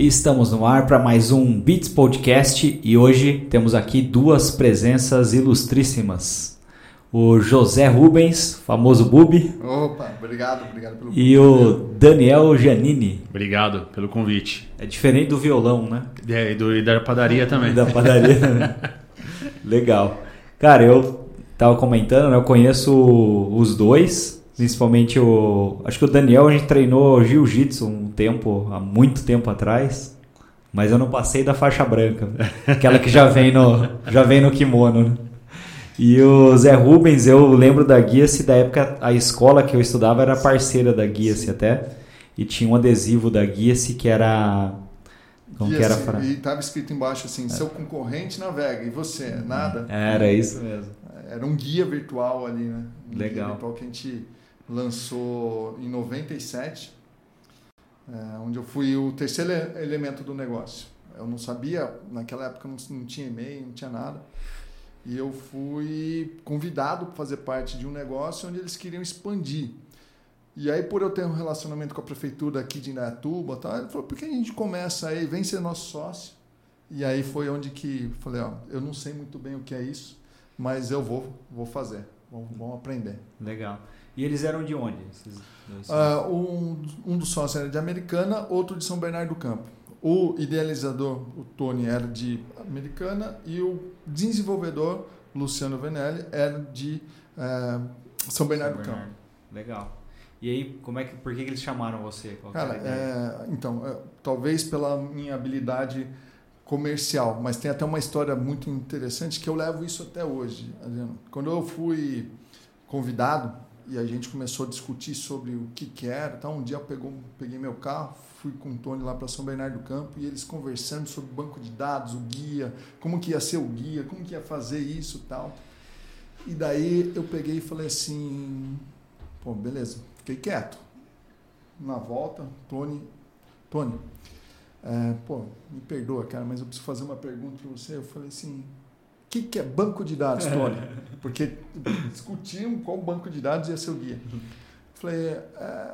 Estamos no ar para mais um Beats Podcast e hoje temos aqui duas presenças ilustríssimas. O José Rubens, famoso Bubi. Opa, obrigado, obrigado pelo E o Daniel Giannini. Obrigado pelo convite. É diferente do violão, né? É, e, do, e da padaria também. Da padaria. né? Legal. Cara, eu tava comentando, né? Eu conheço os dois, principalmente o. Acho que o Daniel a gente treinou jiu-jitsu um tempo, há muito tempo atrás. Mas eu não passei da faixa branca. Aquela que já vem no, já vem no kimono, né? E o Zé Rubens, eu lembro da Guia-se da época, a escola que eu estudava era parceira da Guia-se até. E tinha um adesivo da Guia-se que era. Como que era assim, pra... E estava escrito embaixo assim: seu concorrente navega e você, nada. Era isso mesmo. Era um guia virtual ali, né? Um Legal. Guia virtual que a gente lançou em 97, é, onde eu fui o terceiro ele- elemento do negócio. Eu não sabia, naquela época não, não tinha e-mail, não tinha nada. E eu fui convidado para fazer parte de um negócio onde eles queriam expandir. E aí, por eu ter um relacionamento com a prefeitura aqui de Indaiatuba, tal, ele falou, por que a gente começa aí, vem ser nosso sócio? E aí foi onde que falei, ó, eu não sei muito bem o que é isso, mas eu vou, vou fazer, vamos, vamos aprender. Legal. E eles eram de onde? Ah, um, um dos sócios era de Americana, outro de São Bernardo do Campo. O idealizador, o Tony, era de Americana e o desenvolvedor, Luciano Venelli, era de eh, São Bernardo do Campo. Legal. E aí, como é que, por que, que eles chamaram você? Qual Cara, é, então, é, talvez pela minha habilidade comercial, mas tem até uma história muito interessante que eu levo isso até hoje. Adriano. Quando eu fui convidado e a gente começou a discutir sobre o que, que era, então um dia eu pegou, peguei meu carro, fui com o Tony lá para São Bernardo do Campo e eles conversando sobre o banco de dados, o guia, como que ia ser o guia, como que ia fazer isso tal. E daí eu peguei e falei assim, pô, beleza, fiquei quieto. Na volta, Tony, Tony, é, pô, me perdoa, cara, mas eu preciso fazer uma pergunta para você. Eu falei assim, que, que é banco de dados, Tony? Porque discutiam qual banco de dados ia ser o guia. Eu falei, é,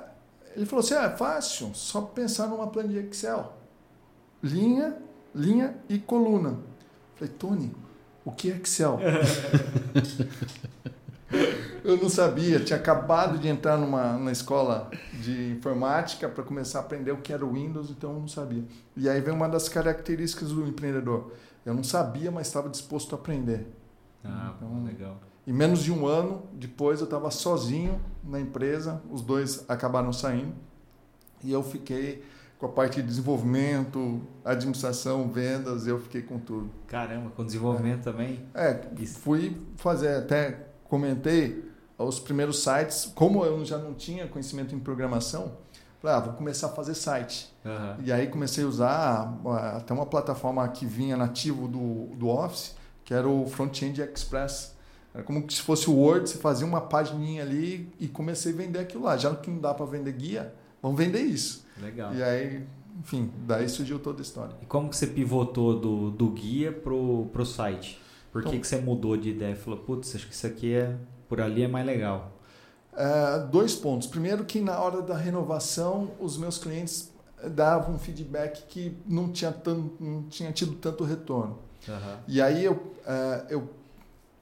ele falou assim, ah, é fácil, só pensar numa planilha Excel. Linha, linha e coluna. Falei, Tony, o que é Excel? Eu não sabia, tinha acabado de entrar numa na escola de informática para começar a aprender o que era o Windows, então eu não sabia. E aí vem uma das características do empreendedor. Eu não sabia, mas estava disposto a aprender. Ah, então- legal. Em menos de um ano depois eu estava sozinho na empresa, os dois acabaram saindo e eu fiquei com a parte de desenvolvimento, administração, vendas, eu fiquei com tudo. Caramba, com desenvolvimento também. É, Isso. fui fazer, até comentei os primeiros sites, como eu já não tinha conhecimento em programação, falei, ah, vou começar a fazer site. Aham. E aí comecei a usar ah, até uma plataforma que vinha nativo do, do Office, que era o Front-End Express. Era como se fosse o Word, você fazia uma pagininha ali e comecei a vender aquilo lá. Já que não dá para vender guia, vamos vender isso. Legal. E aí, enfim, daí surgiu toda a história. E como que você pivotou do, do guia pro, pro site? Por que, Então- que você mudou de ideia? Falou, putz, acho que isso aqui é por ali é mais legal. É, dois pontos. Primeiro que na hora da renovação, os meus clientes davam um feedback que não tinha, tan, não tinha tido tanto retorno. Aham. E aí eu, é, eu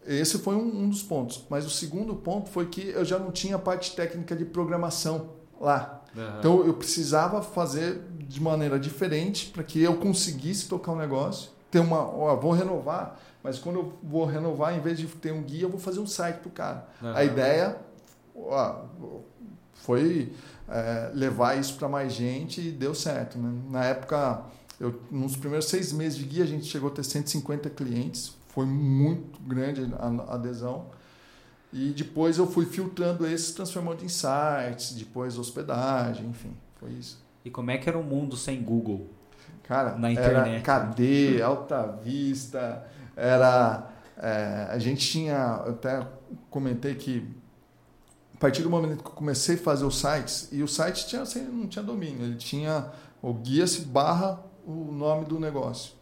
esse foi um, um dos pontos. Mas o segundo ponto foi que eu já não tinha a parte técnica de programação lá. Aham. Então eu precisava fazer de maneira diferente para que eu conseguisse tocar o negócio. Ter uma, ó, vou renovar, mas quando eu vou renovar, em vez de ter um guia, eu vou fazer um site para o cara. Aham. A ideia foi é, levar isso para mais gente e deu certo. Né? Na época, eu, nos primeiros seis meses de guia, a gente chegou a ter 150 clientes. Foi muito grande a adesão. E depois eu fui filtrando esses, transformando em sites, depois hospedagem, enfim, foi isso. E como é que era o mundo sem Google? Cara, Na era internet. KD, Alta Vista, era. é, a gente tinha. Eu até comentei que partir do momento que eu comecei a fazer os sites, e o site tinha, assim, não tinha domínio, ele tinha o guia-se barra o nome do negócio,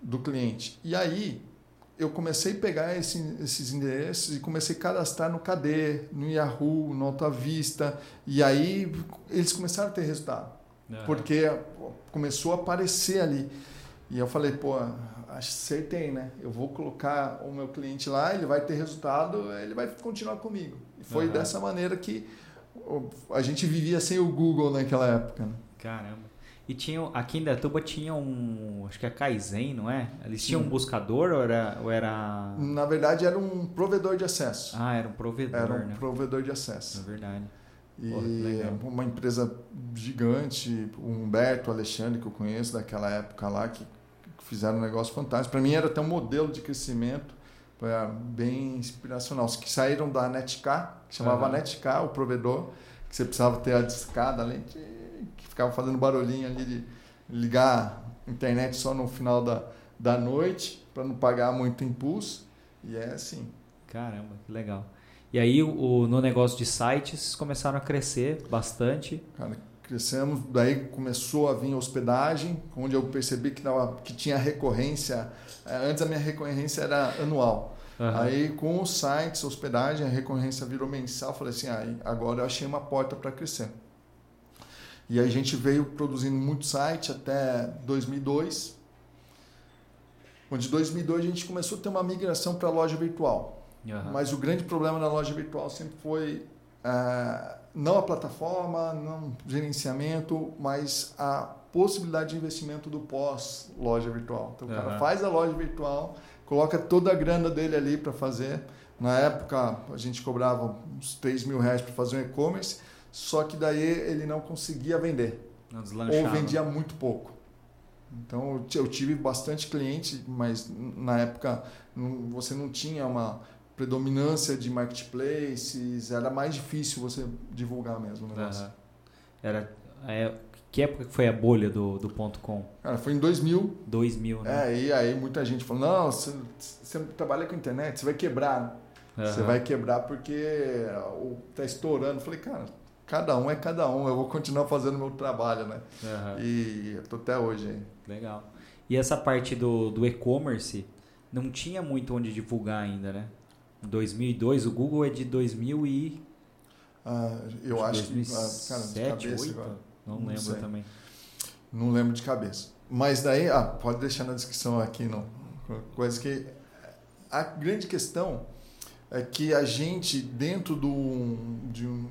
do cliente. E aí eu comecei a pegar esse- esses endereços e comecei a cadastrar no KD, no Yahoo, no Alta Vista, e aí eles começaram a ter resultado. Uhum. Porque começou a aparecer ali. E eu falei, pô, acertei, né? Eu vou colocar o meu cliente lá, ele vai ter resultado, ele vai continuar comigo. E foi uhum. dessa maneira que a gente vivia sem o Google naquela época. Né? Caramba. E tinha, aqui em Datuba tinha um, acho que é Kaizen, não é? Eles tinham Sim. um buscador ou era, ou era... Na verdade era um provedor de acesso. Ah, era um provedor, Era um né? provedor de acesso. É verdade. E Pô, uma empresa gigante, o Humberto, o Alexandre, que eu conheço daquela época lá, que fizeram um negócio fantástico. Para mim era até um modelo de crescimento bem inspiracional. Os que saíram da Netcar, que chamava uhum. Netcar, o provedor, que você precisava ter a discada além de ficava fazendo barulhinho ali de ligar a internet só no final da, da noite para não pagar muito impulso. E é assim. Caramba, que legal. E aí o, no negócio de sites começaram a crescer bastante. Cara, crescemos, daí começou a vir hospedagem, onde eu percebi que, dava, que tinha recorrência. É, antes a minha recorrência era anual. Uhum. Aí com os sites, hospedagem, a recorrência virou mensal. Falei assim, ah, agora eu achei uma porta para crescer. E a gente veio produzindo muito site até 2002. Onde em 2002 a gente começou a ter uma migração para a loja virtual. Uhum. Mas o grande problema da loja virtual sempre foi uh, não a plataforma, não o gerenciamento, mas a possibilidade de investimento do pós-loja virtual. Então o cara faz a loja virtual, coloca toda a grana dele ali para fazer. Na época a gente cobrava uns 3 mil reais para fazer um e-commerce só que daí ele não conseguia vender. Não ou vendia muito pouco. Então eu tive bastante cliente, mas na época você não tinha uma predominância de marketplaces, era mais difícil você divulgar mesmo o negócio. Uhum. Era, é, que época foi a bolha do, do ponto .com? Cara, foi em 2000. 2000, né? É, e aí muita gente falou, não, você, você trabalha com internet, você vai quebrar. Uhum. Você vai quebrar porque tá estourando. Eu falei, cara, cada um é cada um. Eu vou continuar fazendo meu trabalho, né? Uhum. E eu tô até hoje aí. Legal. E essa parte do, do e-commerce não tinha muito onde divulgar ainda, né? Em 2002, o Google é de 2000 e... Ah, eu acho 2007, que... cara, de cabeça 8? Agora. Não, não lembro sei. também. Não lembro de cabeça. Mas daí, ah, pode deixar na descrição aqui, não. Coisa que... A grande questão é que a gente, dentro do, de um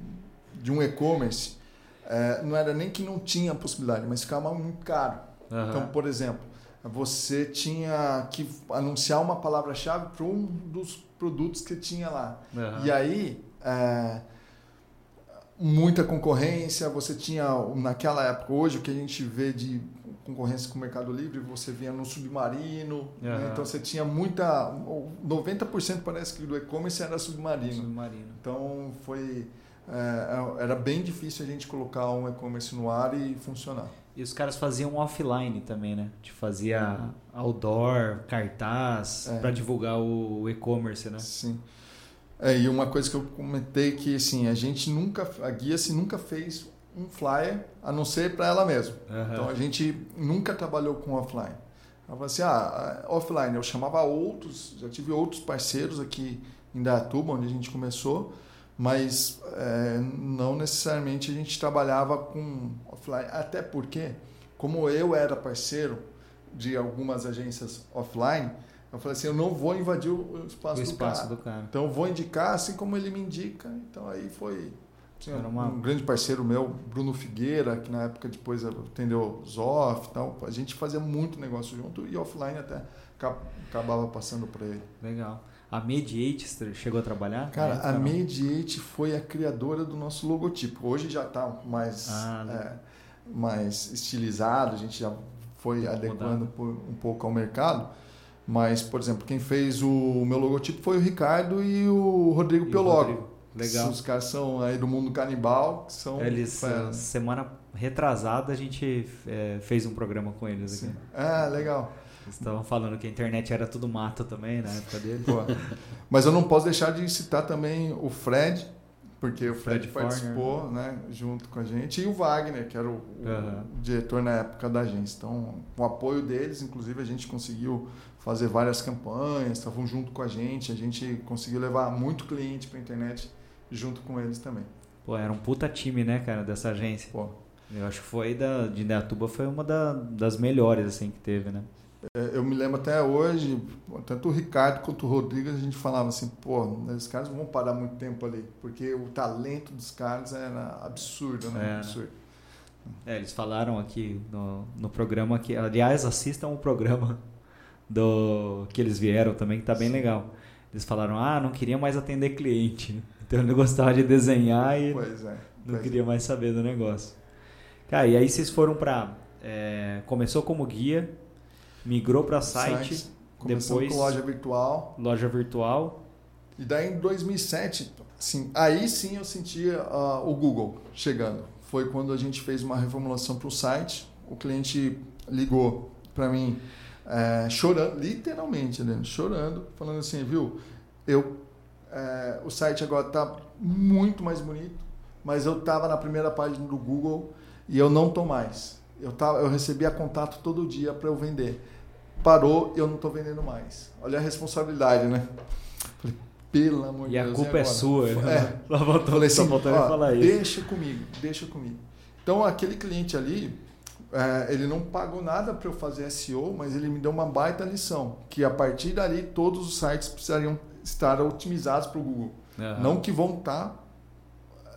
de um e-commerce, é, não era nem que não tinha possibilidade, mas ficava muito caro. Uhum. Então, por exemplo, você tinha que anunciar uma palavra-chave para um dos produtos que tinha lá. Uhum. E aí, é, muita concorrência, você tinha, naquela época, hoje o que a gente vê de concorrência com o Mercado Livre, você via no Submarino, uhum. né? então você tinha muita, 90% parece que do e-commerce era submarino. submarino. Então foi é, é, era bem difícil a gente colocar um e-commerce no ar e funcionar. E os caras faziam offline também, né? De fazia uhum. outdoor, cartaz, é. para divulgar o e-commerce, né? Sim. É, e uma coisa que eu comentei que assim, a gente nunca, a Guia-se nunca fez um flyer a não ser para ela mesma. Uhum. Então a gente nunca trabalhou com offline. Ela falou assim, ah, offline, eu chamava outros, já tive outros parceiros aqui em Datuba, onde a gente começou, mas é, não necessariamente a gente trabalhava com offline, até porque, como eu era parceiro de algumas agências offline, eu falei assim, eu não vou invadir o espaço, o do, espaço cara. do, cara. Então eu vou indicar assim como ele me indica. Então aí foi tinha uma... um grande parceiro meu, Bruno Figueira, que na época depois atendeu Zoff e tal. A gente fazia muito negócio junto e offline até acabava passando para ele. Legal. A Mediate chegou a trabalhar? Cara, a Mediate foi a criadora do nosso logotipo. Hoje já está mais, ah, é, mais estilizado, a gente já foi adequando por, um pouco ao mercado. Mas, por exemplo, quem fez o meu logotipo foi o Ricardo e o Rodrigo Piologo. Legal. Os caras são aí do mundo canibal. São eles, semana retrasada, a gente é, fez um programa com eles Sim. aqui. Ah, legal. Estavam falando que a internet era tudo mato também na época dele. Pô. Mas eu não posso deixar de citar também o Fred, porque o Fred, Fred participou né, junto com a gente, e o Wagner, que era o, uhum. o, diretor na época da agência. Então, com o apoio deles, inclusive, a gente conseguiu fazer várias campanhas, estavam junto com a gente, a gente conseguiu levar muito cliente para a internet junto com eles também. Pô, era um puta time, né, cara, dessa agência. Pô. Eu acho que foi da, de Indaiatuba foi uma da, das melhores assim que teve, né? É, eu me lembro até hoje, tanto o Ricardo quanto o Rodrigo, a gente falava assim, pô, os caras não vão parar muito tempo ali, porque o talento dos caras era absurdo, né? É. Absurdo. É, eles falaram aqui no, no programa que, aliás, assistam o programa do que eles vieram também, que tá bem legal. Eles falaram, ah, não queria mais atender cliente. Então ele gostava de desenhar e Pois é. não pois queria mais saber do negócio. Cara, e aí vocês foram pra. é, começou como guia, migrou pra é. site, Começamos depois com loja virtual. loja virtual. E daí em 2007, assim, aí sim eu sentia ah, o Google chegando. Foi quando a gente fez uma reformulação para o site. O cliente ligou para mim eh, chorando, literalmente, né, chorando, falando assim, viu, eu, eh, o site agora está muito mais bonito, mas eu estava na primeira página do Google e eu não tô mais. Eu, tava, eu recebia contato todo dia para eu vender. Parou, eu não estou vendendo mais. Olha a responsabilidade, né? Falei, pelo amor de E a Deus. culpa é agora? sua. É. né? Só voltou, Falei assim, ó, a falar isso. deixa comigo, deixa comigo. Então aquele cliente ali, é, ele não pagou nada para eu fazer SEO, mas ele me deu uma baita lição, que a partir dali todos os sites precisariam estar otimizados para o Google. Aham. Não que vão estar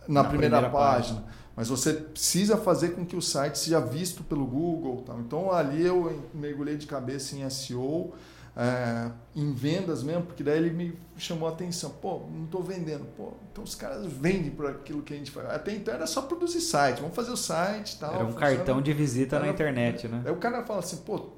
na, Na primeira, primeira página, mas você precisa fazer com que o site seja visto pelo Google. Tal. Então ali eu mergulhei de cabeça em SEO, é, em vendas mesmo, porque daí ele me chamou a atenção. Pô, não estou vendendo. Pô, então os caras vendem por aquilo que a gente faz. Até então era só produzir site, vamos fazer o site tal. Era um funciona. cartão de visita na Era- internet, né? Aí o cara fala assim, pô,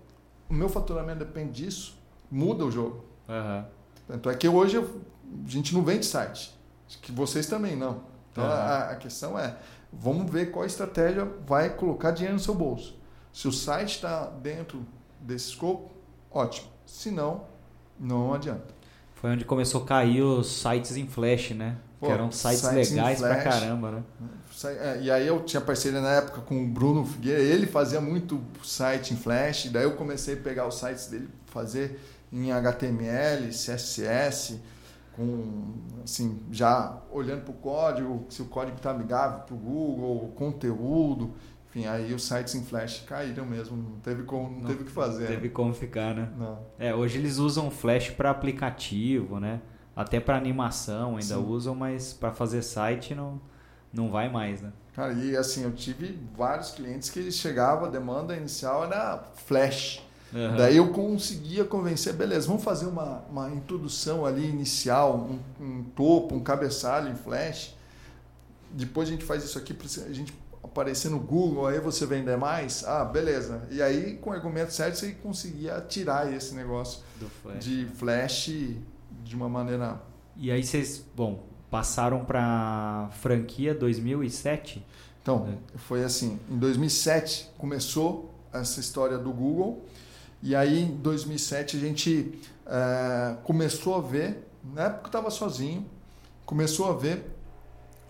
o meu faturamento depende disso, muda o jogo. Aham. Tanto é que hoje eu- a gente não vende site. Que vocês também não. Então Aham. a, a questão é, vamos ver qual estratégia vai colocar dinheiro no seu bolso. Se o site está dentro desse escopo, ótimo. Se não, não adianta. Foi onde começou a cair os sites em flash, né? Pô, que eram sites, sites legais pra caramba, né? É, E aí eu tinha parceria na época com o Bruno Figueira, ele fazia muito site em Flash, daí eu comecei a pegar os sites dele, fazer em HTML, CSS, com assim, já olhando para o código, se o código está amigável para o Google, o conteúdo, enfim, aí os sites em Flash caíram mesmo, não teve como, não, Não teve o que fazer. Teve como ficar, né? Não. É, hoje eles usam flash para aplicativo, né? Até para animação ainda Sim. usam, mas para fazer site não, não vai mais, né? Cara, e assim, eu tive vários clientes que chegava, a demanda inicial era Flash. Aham. Daí eu conseguia convencer, beleza, vamos fazer uma, uma introdução ali inicial, um, um topo, um cabeçalho em flash. Depois a gente faz isso aqui a gente aparecer no Google, aí você vender mais. Ah, beleza. E aí, com o argumento certo, você conseguia tirar esse negócio flash. de flash de uma maneira. E aí vocês, bom, passaram para franquia 2007? Então, foi assim: em 2007 começou essa história do Google. E aí, em 2007, a gente eh, começou a ver, na época eu estava sozinho, começou a ver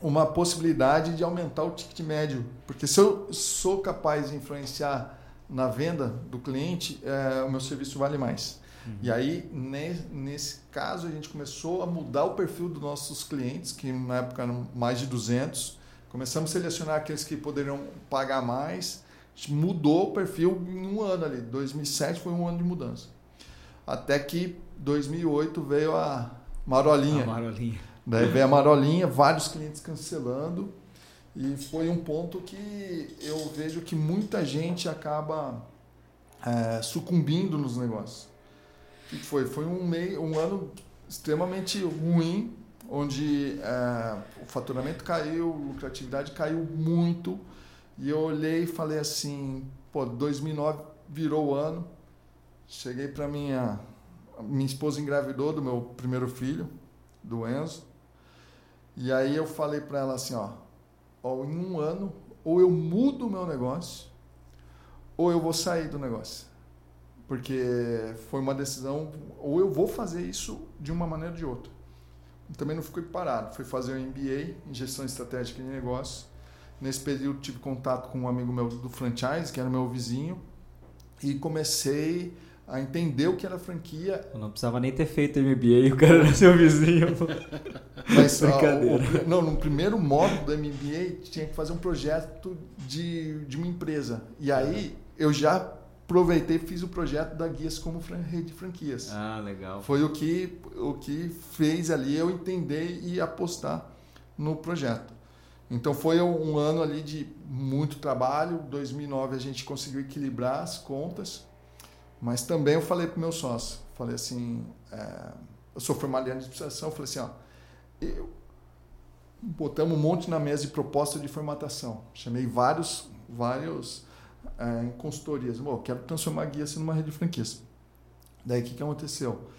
uma possibilidade de aumentar o ticket médio. Porque se eu sou capaz de influenciar na venda do cliente, eh, o meu serviço vale mais. E aí, ne- nesse caso, a gente começou a mudar o perfil dos nossos clientes, que na época eram mais de 200. Começamos a selecionar aqueles que poderiam pagar mais. A gente mudou o perfil em um ano ali. 2007 foi um ano de mudança. Até que 2008 veio a marolinha. A Marolinha. Daí veio a marolinha, vários clientes cancelando. E foi um ponto que eu vejo que muita gente acaba é, sucumbindo nos negócios. O que foi? Foi um, meio, um ano extremamente ruim, onde é, o faturamento caiu, a lucratividade caiu muito. E eu olhei e falei assim, pô, 2009 virou o ano. Cheguei para minha minha esposa engravidou do meu primeiro filho, do Enzo. E aí eu falei para ela assim, ó, ó, em um ano ou eu mudo o meu negócio ou eu vou sair do negócio. Porque foi uma decisão, ou eu vou fazer isso de uma maneira ou de outra. Também não fiquei parado, fui fazer o MBA em gestão estratégica de negócios. Nesse período tive contato com um amigo meu do franchise, que era meu vizinho, e comecei a entender o que era franquia Eu não precisava nem ter feito MBA, o cara era seu vizinho. Mas ó, Brincadeira. o- não, no primeiro módulo do MBA tinha que fazer um projeto de, de uma empresa. E aí eu já aproveitei e fiz o projeto da Guias como fran- rede de franquias. Ah, legal. Foi o que, o que fez ali eu entender e apostar no projeto. Então foi um um ano ali de muito trabalho. 2009 a gente conseguiu equilibrar as contas, mas também eu falei para o meu sócio, falei assim, é, eu sou formado em administração, falei assim, ó, eu, botamos um monte na mesa de proposta de formatação. Chamei vários, vários é, consultorias. Bom, quero transformar a guia numa rede de franquias. Daí o que, que aconteceu?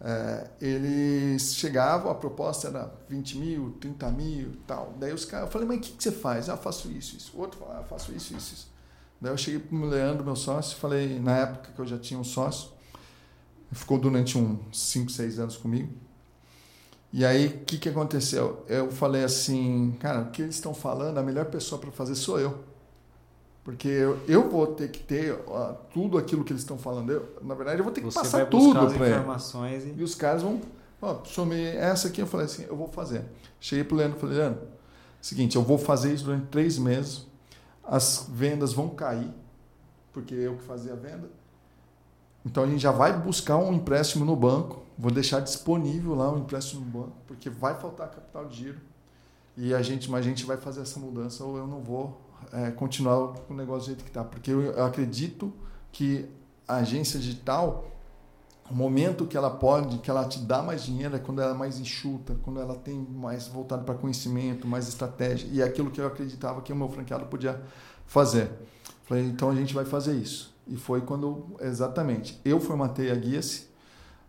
É, eles chegavam, a proposta era 20 mil, 30 mil tal. Daí os caras, eu falei, mas o que, que você faz? Ah, faço isso, isso. O outro fala, ah, faço isso, isso, isso. Daí eu cheguei para o Leandro, meu sócio, falei, na época que eu já tinha um sócio, ficou durante uns 5, 6 anos comigo. E aí, o que, que aconteceu? Eu falei assim, cara, o que eles estão falando, a melhor pessoa para fazer sou eu. Porque eu, eu vou ter que ter ó, tudo aquilo que eles estão falando. Eu, na verdade, eu vou ter que Você passar tudo para informações e... E os caras vão, ó, somei essa aqui, eu falei assim, eu vou fazer. Cheguei pro Leandro e falei, Leandro, seguinte, eu vou fazer isso durante três meses, as vendas vão cair, porque eu que fazia a venda. Então a gente já vai buscar um empréstimo no banco, vou deixar disponível lá um empréstimo no banco, porque vai faltar capital de giro. E a gente, mas a gente vai fazer essa mudança ou eu não vou é, continuar com o negócio do jeito que está. Porque eu, acredito que a agência digital, o momento que ela pode, que ela te dá mais dinheiro é quando ela é mais enxuta, quando ela tem mais voltado para conhecimento, mais estratégia. E é aquilo que eu acreditava que o meu franqueado podia fazer. Falei, então a gente vai fazer isso. E foi quando, exatamente, eu formatei a Guia-se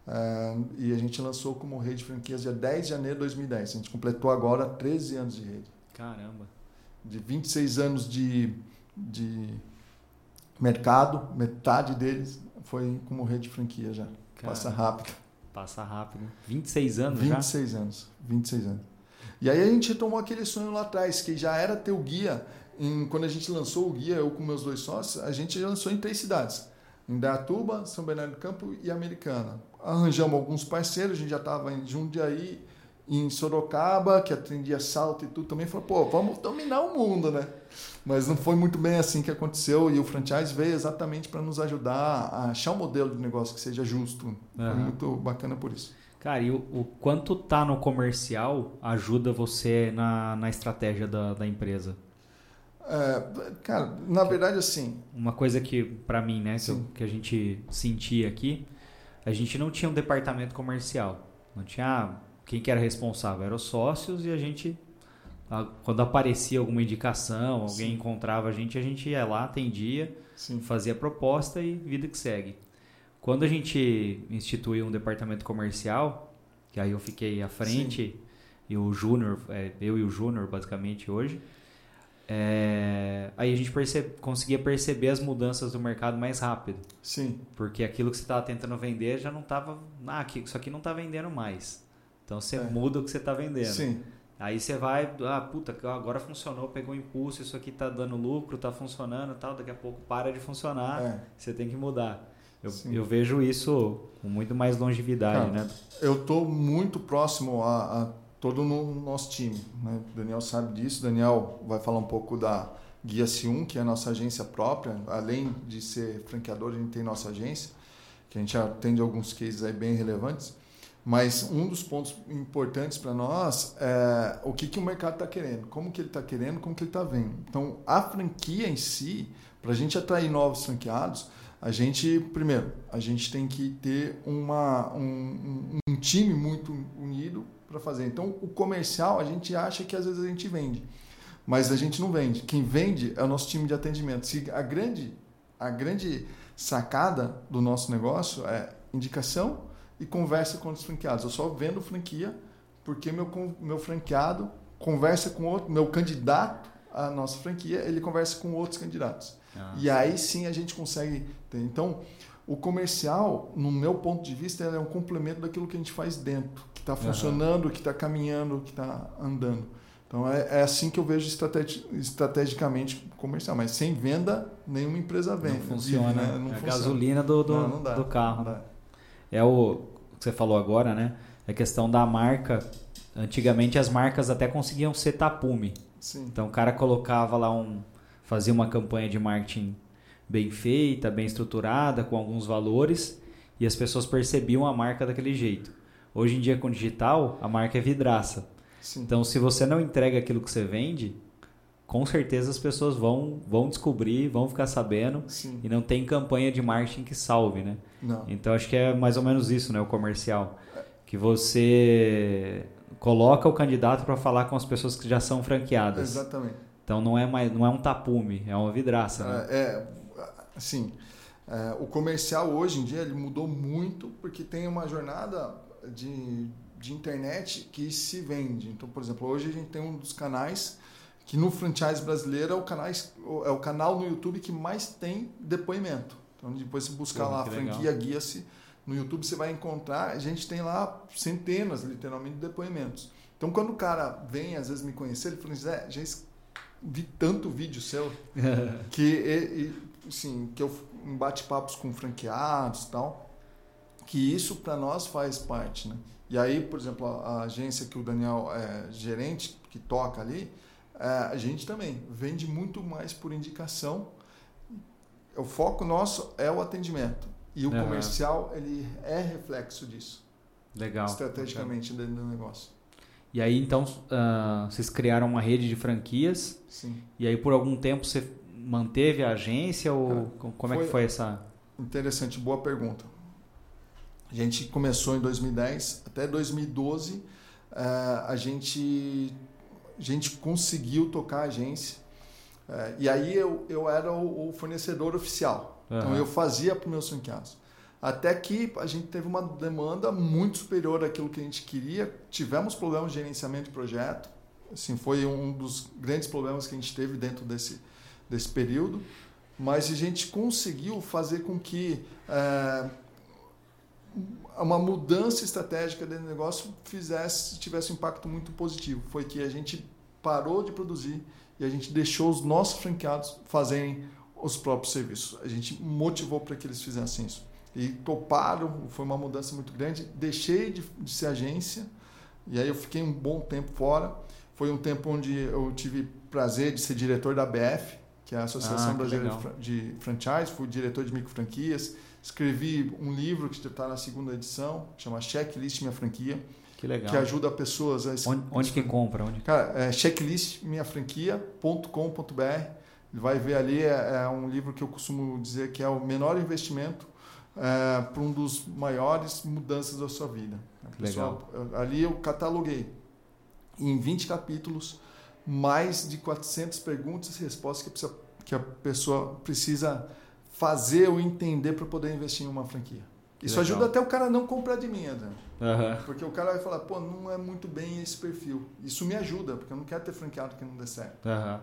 uh, e a gente lançou como rede de franquias dia 10 de janeiro de 2010. A gente completou agora 13 anos de rede. Caramba. De 26 anos de, de mercado, metade deles foi como rede de franquia já. Cara, Passa rápido. Passa rápido. 26 anos 26 já? anos. 26 anos. E aí a gente tomou aquele sonho lá atrás, que já era ter o guia. Em, quando a gente lançou o guia, eu com meus dois sócios, a gente já lançou em três cidades. Em Dayatuba, São Bernardo do Campo e Americana. Arranjamos alguns parceiros, a gente já estava em Jundiaí, em Sorocaba, que atendia salto e tudo também. Falou, pô, vamos dominar o mundo, né? Mas não foi muito bem assim que aconteceu. E o franchise veio exatamente para nos ajudar a achar um modelo de negócio que seja justo. Uhum. Foi muito bacana por isso. Cara, e o, o, quanto tá no comercial ajuda você na, na estratégia da, da empresa? É, cara, na verdade, assim. Uma coisa que, para mim, né, que, eu, que, a gente sentia aqui, a gente não tinha um departamento comercial. Não tinha quem que era responsável, eram os sócios e a gente, quando aparecia alguma indicação, alguém Sim. encontrava a gente, a gente ia lá, atendia, Sim. fazia proposta e vida que segue. Quando a gente instituiu um departamento comercial, que aí eu fiquei à frente, Sim. e o Júnior, é, eu e o Júnior basicamente hoje, é, aí a gente percebe, conseguia perceber as mudanças do mercado mais rápido. Sim. Porque aquilo que você estava tentando vender já não estava. Ah, isso aqui não está vendendo mais. Então você é. muda o que você está vendendo. Sim. Aí você vai, ah, puta, agora funcionou, pegou impulso, isso aqui está dando lucro, está funcionando tal, daqui a pouco para de funcionar, é. você tem que mudar. Eu, eu, vejo isso com muito mais longevidade, Cara, né? Eu estou muito próximo a, a todo no nosso time. Né? O Daniel sabe disso. O Daniel vai falar um pouco da Guia C1, que é a nossa agência própria. Além de ser franqueador, a gente tem nossa agência, que a gente atende alguns cases aí bem relevantes. Mas um dos pontos importantes para nós é o que, que o mercado está querendo, como que ele está querendo, como que ele está vendo. Então, a franquia em si, para a gente atrair novos franqueados, a gente, primeiro, a gente tem que ter uma, um, um time muito unido para fazer. Então, o comercial, a gente acha que às vezes a gente vende, mas a gente não vende. Quem vende é o nosso time de atendimento. Se a grande, a grande sacada do nosso negócio é indicação e conversa com os franqueados. Eu só vendo franquia porque meu, meu franqueado conversa com outro, meu candidato à nossa franquia, ele conversa com outros candidatos. Ah, e aí sim a gente consegue ter. Então, o comercial, no meu ponto de vista, é um complemento daquilo que a gente faz dentro, está funcionando, uhum. que está caminhando, que está andando. Então é, é, assim que eu vejo estrategi estrategicamente comercial. Mas sem venda, nenhuma empresa vende. Não funciona. Né? Não é funciona. a gasolina do, do, não, não dá, do carro. Dá. É o que você falou agora, né? é a questão da marca. Antigamente as marcas até conseguiam ser tapume. Sim. Então o cara colocava lá um. fazia uma campanha de marketing bem feita, bem estruturada, com alguns valores, e as pessoas percebiam a marca daquele jeito. Hoje em dia, com digital, a marca é vidraça. Sim. Então, se você não entrega aquilo que você vende, com certeza as pessoas vão, vão descobrir, vão ficar sabendo, Sim. e não tem campanha de marketing que salve, né? Não. Então, acho que é mais ou menos isso, né? O comercial. Que você coloca o candidato para falar com as pessoas que já são franqueadas. Exatamente. Então, não é, mais, não é um tapume, é uma vidraça, né? É, é, assim, é, o comercial hoje em dia ele mudou muito porque tem uma jornada de, de internet que se vende. Então, por exemplo, hoje a gente tem um dos canais que no franchise brasileiro é o, canais, é o canal no YouTube que mais tem depoimento. Então, depois você buscar Pô, lá a franquia guia-se no YouTube, você vai encontrar, a gente tem lá centenas, literalmente, de depoimentos. Então, quando o cara vem, às vezes, me conhecer, ele fala, Zé, já vi tanto vídeo seu que, e, e, assim, que eu em bate-papos com franqueados e tal, que isso para nós faz parte, né? E aí, por exemplo, a, a, agência que o Daniel é gerente, que toca ali, é, a gente também vende muito mais por indicação. O foco nosso é o atendimento. E o Uhum. comercial, ele é reflexo disso, Legal. estrategicamente dentro do negócio. E aí, então, ah, vocês criaram uma rede de franquias, Sim. e aí por algum tempo você manteve a agência ou co- como é que foi- foi essa... Interessante, boa pergunta. A gente começou em 2010, até 2012 eh, a gente a gente conseguiu tocar a agência. Eh, e aí eu, eu era o, o fornecedor oficial. Então Aham. eu fazia para os meus franqueados. Até que a gente teve uma demanda muito superior àquilo que a gente queria. Tivemos problemas de gerenciamento de projeto. Assim, foi um dos grandes problemas que a gente teve dentro desse, desse período. Mas a gente conseguiu fazer com que eh, uma mudança estratégica dentro do negócio fizesse tivesse um impacto muito positivo. Foi que a gente parou de produzir e a gente deixou os nossos franqueados fazerem os próprios serviços. A gente motivou para que eles fizessem isso. E toparam, foi uma mudança muito grande. Deixei de, de ser agência e aí eu fiquei um bom tempo fora. Foi um tempo onde eu tive prazer de ser diretor da BF, que é a Associação Ah, que Brasileira legal. De Franchise. Fui diretor de micro franquias. Escrevi um livro que está na segunda edição, chama Checklist Minha Franquia, Que legal. que ajuda pessoas a Onde, onde que compra? Onde... Cara, é checklistminhafranquia.com.br. Vai ver ali, é, é um livro que eu costumo dizer que é o menor investimento é, para um dos maiores mudanças da sua vida. A pessoa- ali eu cataloguei em 20 capítulos mais de 400 perguntas e respostas que, precisa, que a pessoa precisa fazer ou entender para poder investir em uma franquia. Isso legal. ajuda até o cara a não comprar de mim, André. Aham. Porque o cara vai falar, pô, não é muito bem esse perfil. Isso me ajuda, porque eu não quero ter franqueado que não dê certo. Aham.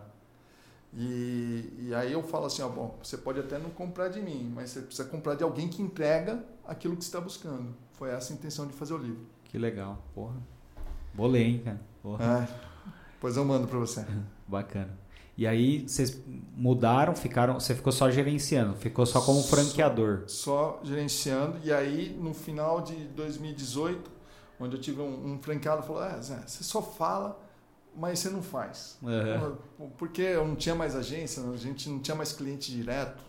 E, e aí eu falo assim, ó, bom, você pode até não comprar de mim, mas você precisa comprar de alguém que entrega aquilo que você está buscando. Foi essa a intenção de fazer o livro. Que legal. Porra. Bolei, hein, cara. Porra. É, pois eu mando para você. Bacana. E aí vocês mudaram, ficaram, você ficou só gerenciando, ficou só como Só- franqueador. Só gerenciando. E aí, no final de 2018, onde eu tive um, um franqueado, falou, é, Zé, você só fala, mas você não faz. Aham. Porque eu não tinha mais agência, a gente não tinha mais cliente direto,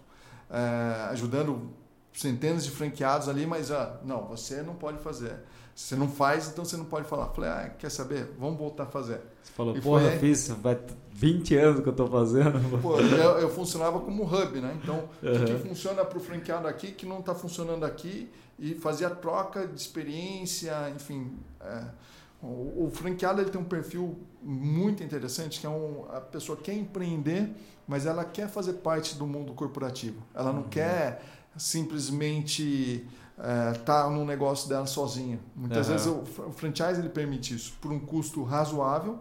é, ajudando centenas de franqueados ali, mas ah, não, você não pode fazer. Se você não faz, então você não pode falar. Falei, ah, quer saber? Vamos voltar a fazer. Você falou, E porra, foi- fiz, vai 20 anos que eu tô fazendo. Pô, eu, eu funcionava como hub, né? Então, o que, Aham. que funciona para o franqueado aqui, que não está funcionando aqui, e fazia troca de experiência, enfim. é, o, o franqueado ele tem um perfil muito interessante, que é um, a pessoa quer empreender, mas ela quer fazer parte do mundo corporativo. Ela não Uhum. quer simplesmente estar no negócio dela sozinha. Muitas Aham. vezes o, o franchise ele permite isso por um custo razoável.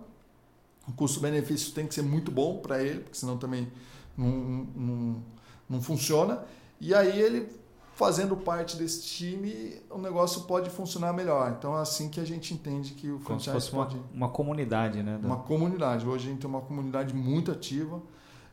O custo-benefício tem que ser muito bom para ele, porque senão também não, não, não funciona. E aí ele fazendo parte desse time, o negócio pode funcionar melhor. Então é assim que a gente entende que o Como se franchise uma, pode uma comunidade, né? uma comunidade. Hoje a gente tem uma comunidade muito ativa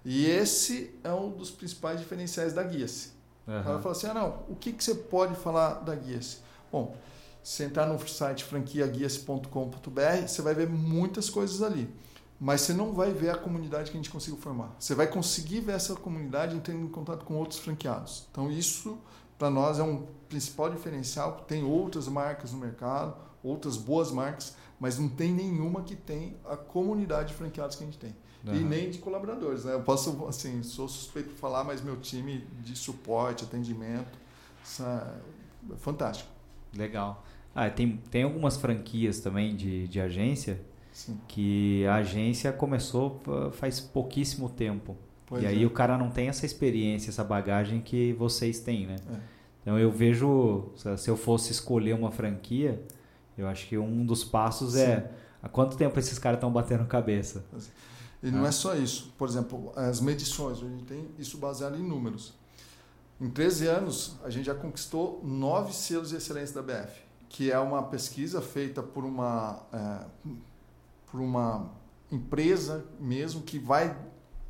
e esse é um dos principais diferenciais da Guia-se. Aham. Ela fala assim: ah, não, o que, que você pode falar da Guia-se? Bom, Se entrar no site franquiaguias.com.br, você vai ver muitas coisas ali. Mas você não vai ver a comunidade que a gente conseguiu formar. Você vai conseguir ver essa comunidade entrando em contato com outros franqueados. Então, isso para nós é um principal diferencial. Tem outras marcas no mercado, outras boas marcas, mas não tem nenhuma que tem a comunidade de franqueados que a gente tem. Uhum. E nem de colaboradores. Né? Eu posso, assim, sou suspeito de falar, mas meu time de suporte, atendimento, é fantástico. Legal. Ah, tem, tem algumas franquias também de, de agência Sim. que a agência começou faz pouquíssimo tempo. Pois e aí é. o cara não tem essa experiência, essa bagagem que vocês têm, né? É. Então eu vejo, se eu fosse escolher uma franquia, eu acho que um dos passos é, Sim. é há quanto tempo esses caras estão batendo cabeça. E não ah. é só isso. Por exemplo, as medições, a gente tem isso baseado em números. Em 13 anos, a gente já conquistou nove selos de excelência da BF, que é uma pesquisa feita por uma, é, por uma empresa mesmo que vai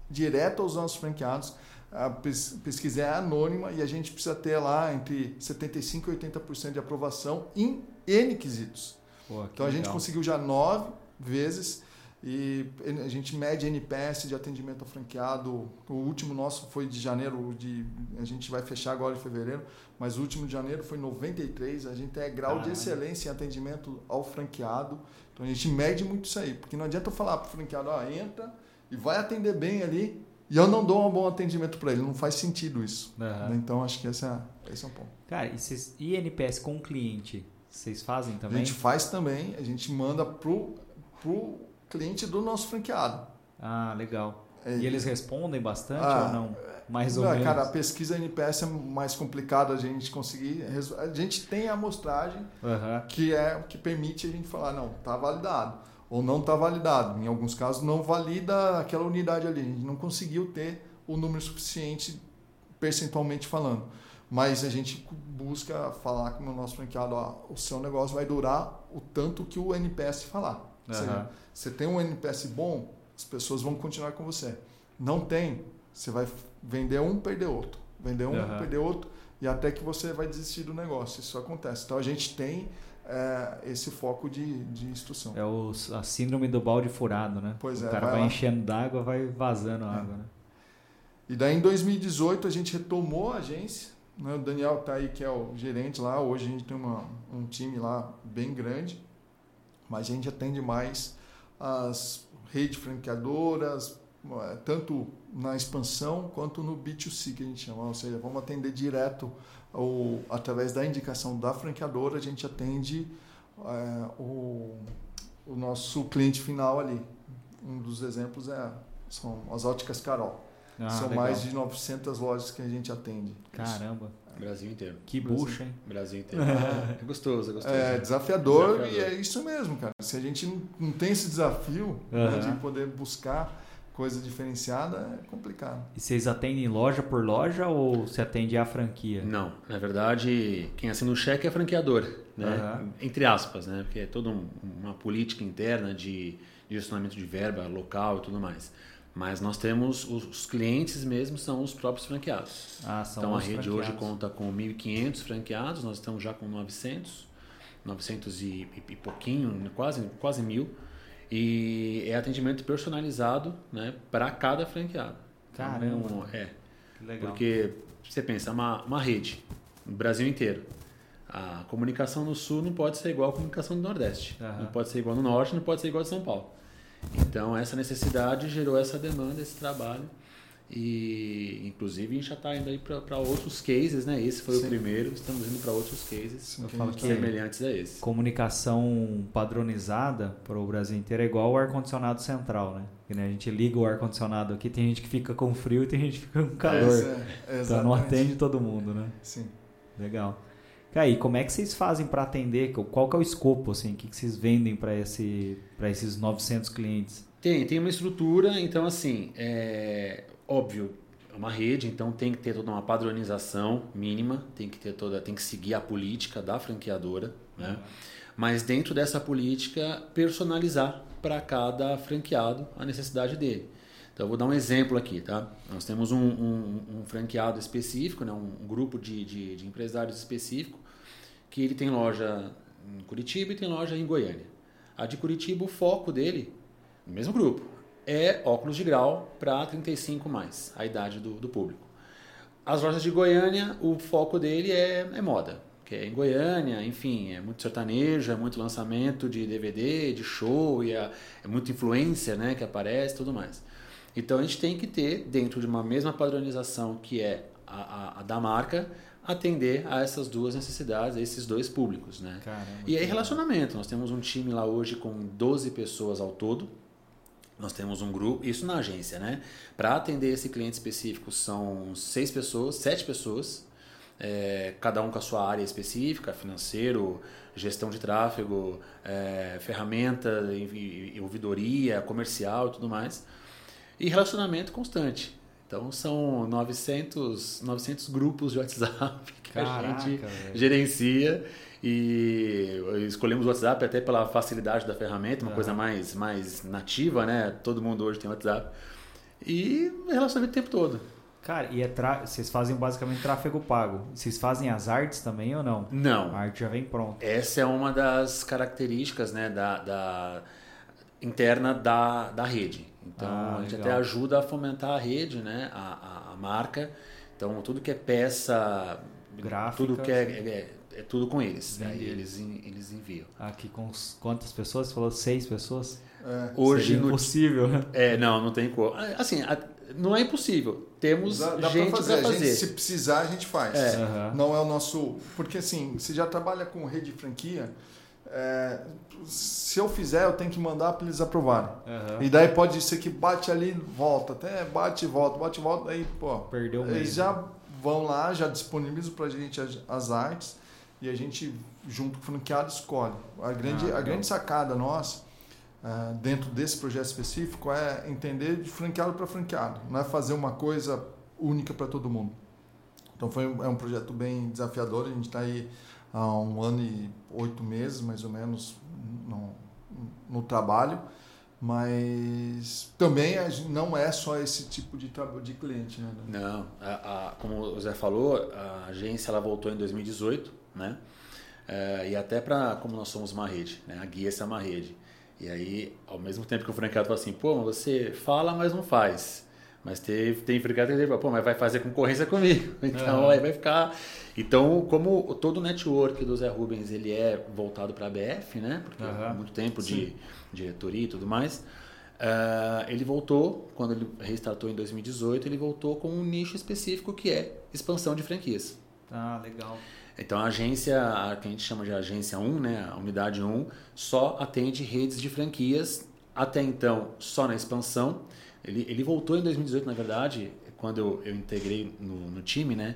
direto aos nossos franqueados. A pesquisa é anônima e a gente precisa ter lá entre 75% e 80% de aprovação em N quesitos. Pô, então a gente conseguiu já nove vezes e a gente mede NPS de atendimento ao franqueado. O último nosso foi de janeiro, de, a gente vai fechar agora em fevereiro, mas o último de janeiro foi 93. A gente é grau de excelência em atendimento ao franqueado. Então a gente mede muito isso aí, porque não adianta eu falar para o franqueado, ó, entra e vai atender bem ali, e eu não dou um bom atendimento para ele. Não faz sentido isso. Uhum. Então acho que esse é, esse é um ponto. Cara, e, vocês, e NPS com o cliente? Vocês fazem também? A gente faz também, a gente manda pro, pro cliente do nosso franqueado. Ah, legal. É, e eles respondem bastante ah, ou não? Mais ou não, menos. Cara, a pesquisa NPS é mais complicada a gente conseguir. A gente tem a amostragem uhum. que é que permite a gente falar, não, está validado. Ou não está validado. Em alguns casos, não valida aquela unidade ali. A gente não conseguiu ter o número suficiente percentualmente falando. Mas a gente busca falar com o nosso franqueado, ó, o seu negócio vai durar o tanto que o NPS falar. Uhum. Seja, você tem um NPS bom, as pessoas vão continuar com você. Não tem, você vai vender um, perder outro. Vender um, uhum. perder outro, e até que você vai desistir do negócio. Isso acontece. Então a gente tem é, esse foco de, de instrução. É o, a síndrome do balde furado, né? Pois o é. cara vai, vai enchendo d'água, vai vazando a é. água, né? E daí em 2018 a gente retomou a agência. Né? O Daniel está aí, que é o gerente lá. Hoje a gente tem uma, um time lá bem grande mas a gente atende mais as redes franqueadoras, eh, tanto na expansão quanto no B2C que a gente chama, ou seja, vamos atender direto ou através da indicação da franqueadora, a gente atende é, o, o nosso cliente final ali. Um dos exemplos é, são as óticas Carol. Ah, São legal. mais de 900 lojas que a gente atende. Caramba. Brasil inteiro. Que bucha, hein? Brasil inteiro. É gostoso, é gostoso. É desafiador, desafiador, e é isso mesmo, cara. Se a gente não, tem esse desafio uhum. né, de poder buscar coisa diferenciada, é complicado. E vocês atendem loja por loja ou se atende a franquia? Não, na verdade, quem assina o cheque é franqueador, né? Uhum. Entre aspas, né? Porque é toda um, uma política interna de, de gestionamento de verba local e tudo mais. Mas nós temos os, clientes mesmo são os próprios franqueados. Ah, são então a rede hoje conta com 1.500 franqueados, nós estamos já com 900, 900 e, e, pouquinho, quase quase mil. E é atendimento personalizado, né, para cada franqueado. Caramba. Então, é. Que legal. Porque você pensa uma, uma rede no Brasil inteiro. A comunicação no sul não pode ser igual à comunicação do Nordeste. Uhum. Não pode ser igual no Norte, não pode ser igual a São Paulo. Então, essa necessidade gerou essa demanda, esse trabalho. E, inclusive, a gente já está indo aí para outros cases, né? Esse foi Sim. o primeiro, estamos indo para outros cases Sim, semelhantes a esse. Comunicação padronizada para o Brasil inteiro é igual o ar-condicionado central, né? Que, né? A gente liga o ar-condicionado aqui, tem gente que fica com frio e tem gente que fica com calor. É, é, então não atende todo mundo, né? Sim. Legal. Aí, como é que vocês fazem para atender? Qual que é o escopo, assim? O que, que vocês vendem para esse, esses 900 clientes? Tem, tem uma estrutura, então assim, é óbvio, é uma rede, então tem que ter toda uma padronização mínima, tem que ter toda, tem que seguir a política da franqueadora, né? Mas dentro dessa política, personalizar para cada franqueado a necessidade dele. Então, eu vou dar um exemplo aqui, tá? Nós temos um, um, um franqueado específico, né? um, grupo de, de, de, empresários específico, que ele tem loja em Curitiba e tem loja em Goiânia. A de Curitiba, o foco dele, no mesmo grupo, é óculos de grau para 35 mais, a idade do, do, público. As lojas de Goiânia, o foco dele é, é moda, que é em Goiânia, enfim, é muito sertanejo, é muito lançamento de DVD, de show, e é, é muita influência né, que aparece tudo mais. Então a gente tem que ter, dentro de uma mesma padronização que é a, a, a da marca, atender a essas duas necessidades, a esses dois públicos. Né? Caramba, e aí relacionamento, nós temos um time lá hoje com 12 pessoas ao todo, nós temos um grupo, isso na agência, né? Para atender esse cliente específico são seis pessoas, sete pessoas, é, cada um com a sua área específica, financeiro, gestão de tráfego, é, ferramenta, ouvidoria, comercial e tudo mais. E relacionamento constante. Então são 900, 900 grupos de WhatsApp que Caraca, a gente velho. gerencia e escolhemos o WhatsApp até pela facilidade da ferramenta, uma coisa mais, mais nativa, né? Todo mundo hoje tem WhatsApp. E relacionamento o tempo todo. Cara, e é tra... vocês fazem basicamente tráfego pago. Vocês fazem as artes também ou não? Não. A arte já vem pronta. Essa é uma das características né, da, da interna da, da rede. Então ah, a gente legal. até ajuda a fomentar a rede, né, a, a, a marca. Então tudo que é peça, gráfica, tudo que é, é é tudo com eles. Aí né? eles, eles enviam. Aqui com quantas pessoas? Você falou seis pessoas? É. Hoje Seria impossível, né? É, não, não tem como. Assim, não é impossível. Temos dá, dá gente para fazer. fazer. Gente, se precisar, a gente faz. É. Uhum. Não é o nosso. Porque assim, você já trabalha com rede de franquia. É, se eu fizer, eu tenho que mandar para eles aprovarem. Uhum. E daí pode ser que bate ali, volta, até bate e volta, bate e volta, aí, pô. Perdeu mesmo. Eles já vão lá, já disponibilizam para a gente as, as artes e a gente, junto com o franqueado, escolhe. A grande, ah, a grande sacada nossa, uh, dentro desse projeto específico, é entender de franqueado para franqueado, não é fazer uma coisa única para todo mundo. Então foi é um projeto bem desafiador, a gente está aí há um ano e oito meses, mais ou menos, no, no trabalho mas também não é só esse tipo de de cliente, né? Não, a, a, como o Zé falou, a agência ela voltou em 2018 né? É, e até para como nós somos uma rede, né? A guia é uma rede. E aí, ao mesmo tempo que o franqueado fala assim, pô, você fala, mas não faz. Mas tem, tem franqueado que fala, pô, mas vai fazer concorrência comigo. Então, uhum. aí vai ficar... Então, como todo o network do Zé Rubens, ele é voltado para a BF, né? Porque uhum. há muito tempo Sim. de diretoria e tudo mais. Uh, ele voltou, quando ele restartou em 2018, ele voltou com um nicho específico que é expansão de franquias. Ah, legal. Então a agência, a que a gente chama de agência 1, né, a unidade 1, só atende redes de franquias, até então só na expansão. Ele, ele voltou em 2018, na verdade, quando eu, eu integrei no, no time, né,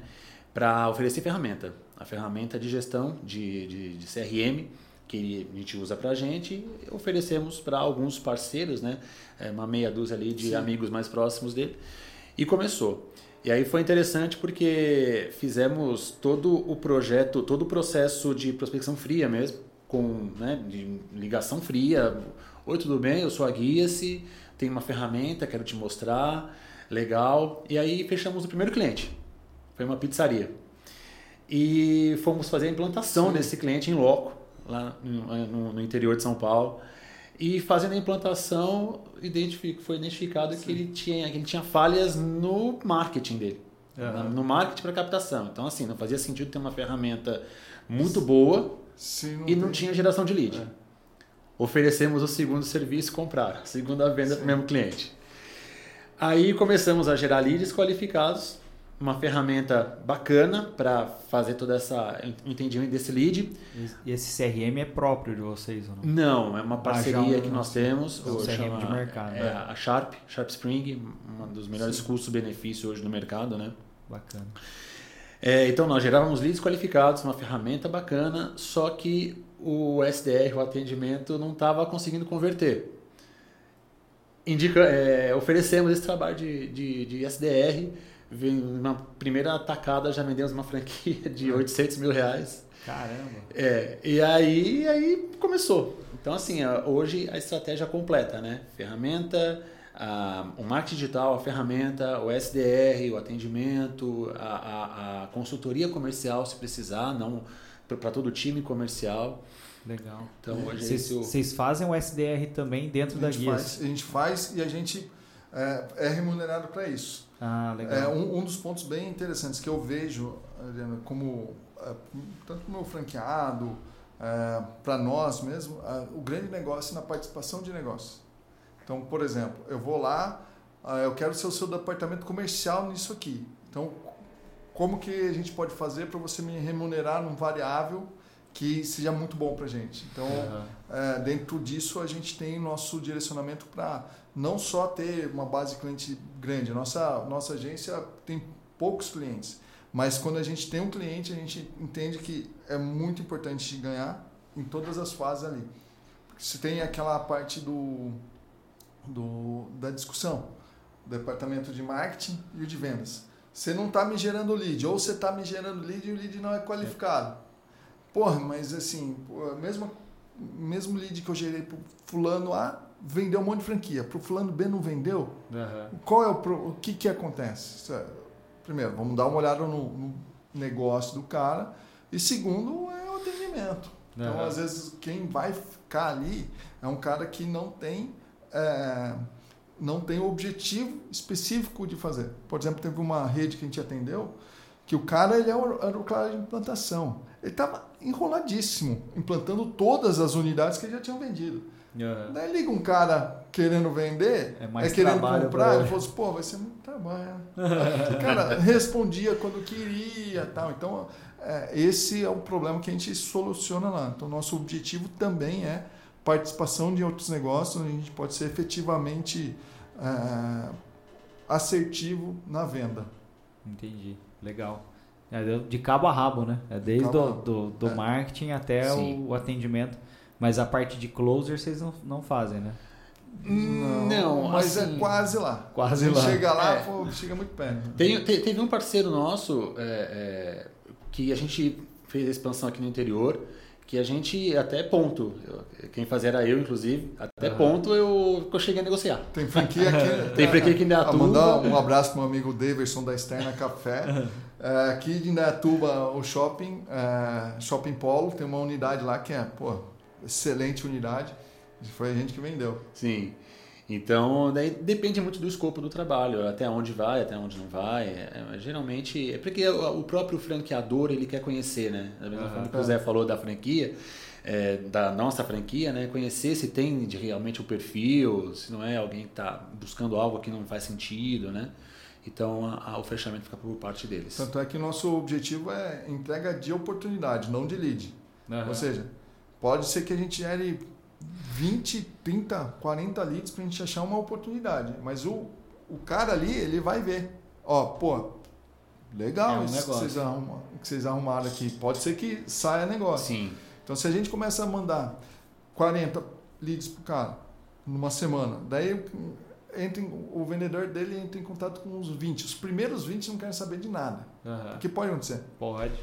para oferecer ferramenta. A ferramenta de gestão de, de, de CRM, que a gente usa para a gente, oferecemos para alguns parceiros, né, é, uma meia dúzia ali de Sim. amigos mais próximos dele, e começou. E aí foi interessante porque fizemos todo o projeto, todo o processo de prospecção fria mesmo, com né, de ligação fria. Oi, tudo bem? Eu sou a Guia-se, tem uma ferramenta, quero te mostrar, legal. E aí fechamos o primeiro cliente. Foi uma pizzaria. E fomos fazer a implantação Sim. desse cliente em loco, lá no, no interior de São Paulo. E fazendo a implantação, identifico, foi identificado Sim. que ele tinha, que ele tinha falhas no marketing dele. Uhum. No marketing para captação. Então, assim, não fazia sentido ter uma ferramenta muito boa Sim, não e não tinha geração de lead. É. Oferecemos o segundo serviço comprar, segunda venda para o mesmo cliente. Aí começamos a gerar leads qualificados uma ferramenta bacana para fazer todo essa entendimento desse lead. E esse CRM é próprio de vocês ou não? Não, é uma parceria ah, que nós temos. É um CRM chama, de mercado. É, a Sharp, Sharp Spring, um dos melhores custos-benefícios hoje no mercado, né? Bacana. É, então nós gerávamos leads qualificados, uma ferramenta bacana, só que o SDR, o atendimento, não estava conseguindo converter. Indica, é, oferecemos esse trabalho de, de, de SDR na primeira atacada já vendemos uma franquia de 800 mil reais. Caramba! É, e aí, aí começou. Então, assim, hoje a estratégia completa, né? Ferramenta, a, o marketing digital, a ferramenta, o SDR, o atendimento, a, a, a consultoria comercial, se precisar, não para todo o time comercial. Legal. Então, vocês fazem o SDR também dentro da guia? Faz, a gente faz e a gente é, é remunerado para isso. Ah, legal. É um, um, dos pontos bem interessantes que eu vejo, Adriana, como é, tanto no meu franqueado, é, para nós mesmo, é, o grande negócio na participação de negócio. Então, por exemplo, eu vou lá, é, eu quero ser o seu departamento comercial nisso aqui. Então, como que a gente pode fazer para você me remunerar num variável que seja muito bom para a gente? Então, uhum. é, dentro disso, a gente tem nosso direcionamento para não só ter uma base de cliente grande. Nossa, nossa agência tem poucos clientes. Mas quando a gente tem um cliente, a gente entende que é muito importante ganhar em todas as fases ali. Você tem aquela parte do, do da discussão, departamento de marketing e o de vendas. Você não está me gerando lead, ou você está me gerando lead e o lead não é qualificado. Porra, mas assim, mesmo, mesmo lead que eu gerei para fulano A, vendeu um monte de franquia. Para o fulano B não vendeu? Uhum. Qual é o, o que, que acontece? primeiro, vamos dar uma olhada no, no negócio do cara. E segundo, é o atendimento. Então, uhum. às vezes, quem vai ficar ali é um cara que não tem. É, não tem objetivo específico de fazer. Por exemplo, teve uma rede que a gente atendeu que o cara ele era o cara de implantação. Ele estava enroladíssimo, implantando todas as unidades que ele já tinham vendido. Uhum. Daí liga um cara querendo vender, é, mais é querendo comprar, ele falou assim, pô, vai ser muito trabalho. o cara respondia quando queria tal. Então, é, esse é o problema que a gente soluciona lá. Então, nosso objetivo também é participação de outros negócios, a gente pode ser efetivamente é, assertivo na venda. Entendi, legal. É de cabo a rabo, né? É desde do, do, do é. marketing até o, o atendimento. Mas a parte de closer vocês não, não fazem, né? Não, não mas é assim, é quase lá. Quase lá. Chega lá, é. pô, chega muito perto. Tem, teve um parceiro nosso é, é, que a gente fez a expansão aqui no interior, que a gente, até ponto, eu, quem fazia era eu, inclusive, até uhum. ponto eu, eu cheguei a negociar. Tem franquia aqui. Tem franquia aqui em Indaiatuba. Mandar um abraço para o meu amigo Daverson da Externa Café. É, aqui de Indaiatuba, o shopping, é, Shopping Polo, tem uma unidade lá que é, pô, excelente unidade. Foi a gente que vendeu. Sim. Então, daí depende muito do escopo do trabalho, até onde vai, até onde não vai. É, é geralmente, é porque o próprio franqueador ele quer conhecer, né? Da mesma uhum, forma que o Zé falou da franquia, é, da nossa franquia, né? Conhecer se tem de realmente o perfil, se não é alguém que está buscando algo que não faz sentido, né? Então, a, a, o fechamento fica por parte deles. Tanto é que nosso objetivo é entrega de oportunidade, não de lead. Uhum. Ou seja, Pode ser que a gente gere 20, 30, 40 leads para a gente achar uma oportunidade. Mas o, o cara ali, ele vai ver. Ó, pô, legal é um isso que vocês, arrumam, que vocês arrumaram aqui. Pode ser que saia negócio. Sim. Então, se a gente começa a mandar 40 leads para o cara numa semana, daí entra em, o vendedor dele entra em contato com uns 20. Os primeiros 20 não querem saber de nada. Uhum. O que pode acontecer? Pode.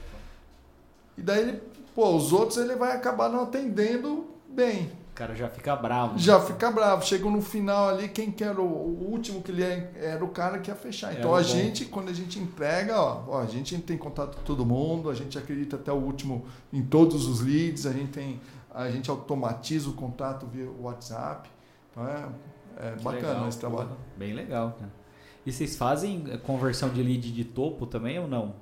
E daí ele Pô, os outros ele vai acabar não atendendo bem. O cara já fica bravo. Já fica bravo. Chega no final ali, quem quer o, o último que ele é, era o cara que ia fechar. Então a bom. gente, quando a gente entrega, ó, ó, a gente tem contato com todo mundo, a gente acredita até o último em todos os leads, a gente tem, a gente automatiza o contato via WhatsApp. Então é, é bacana legal, esse trabalho. Bem legal, cara. E vocês fazem conversão de lead de topo também ou não?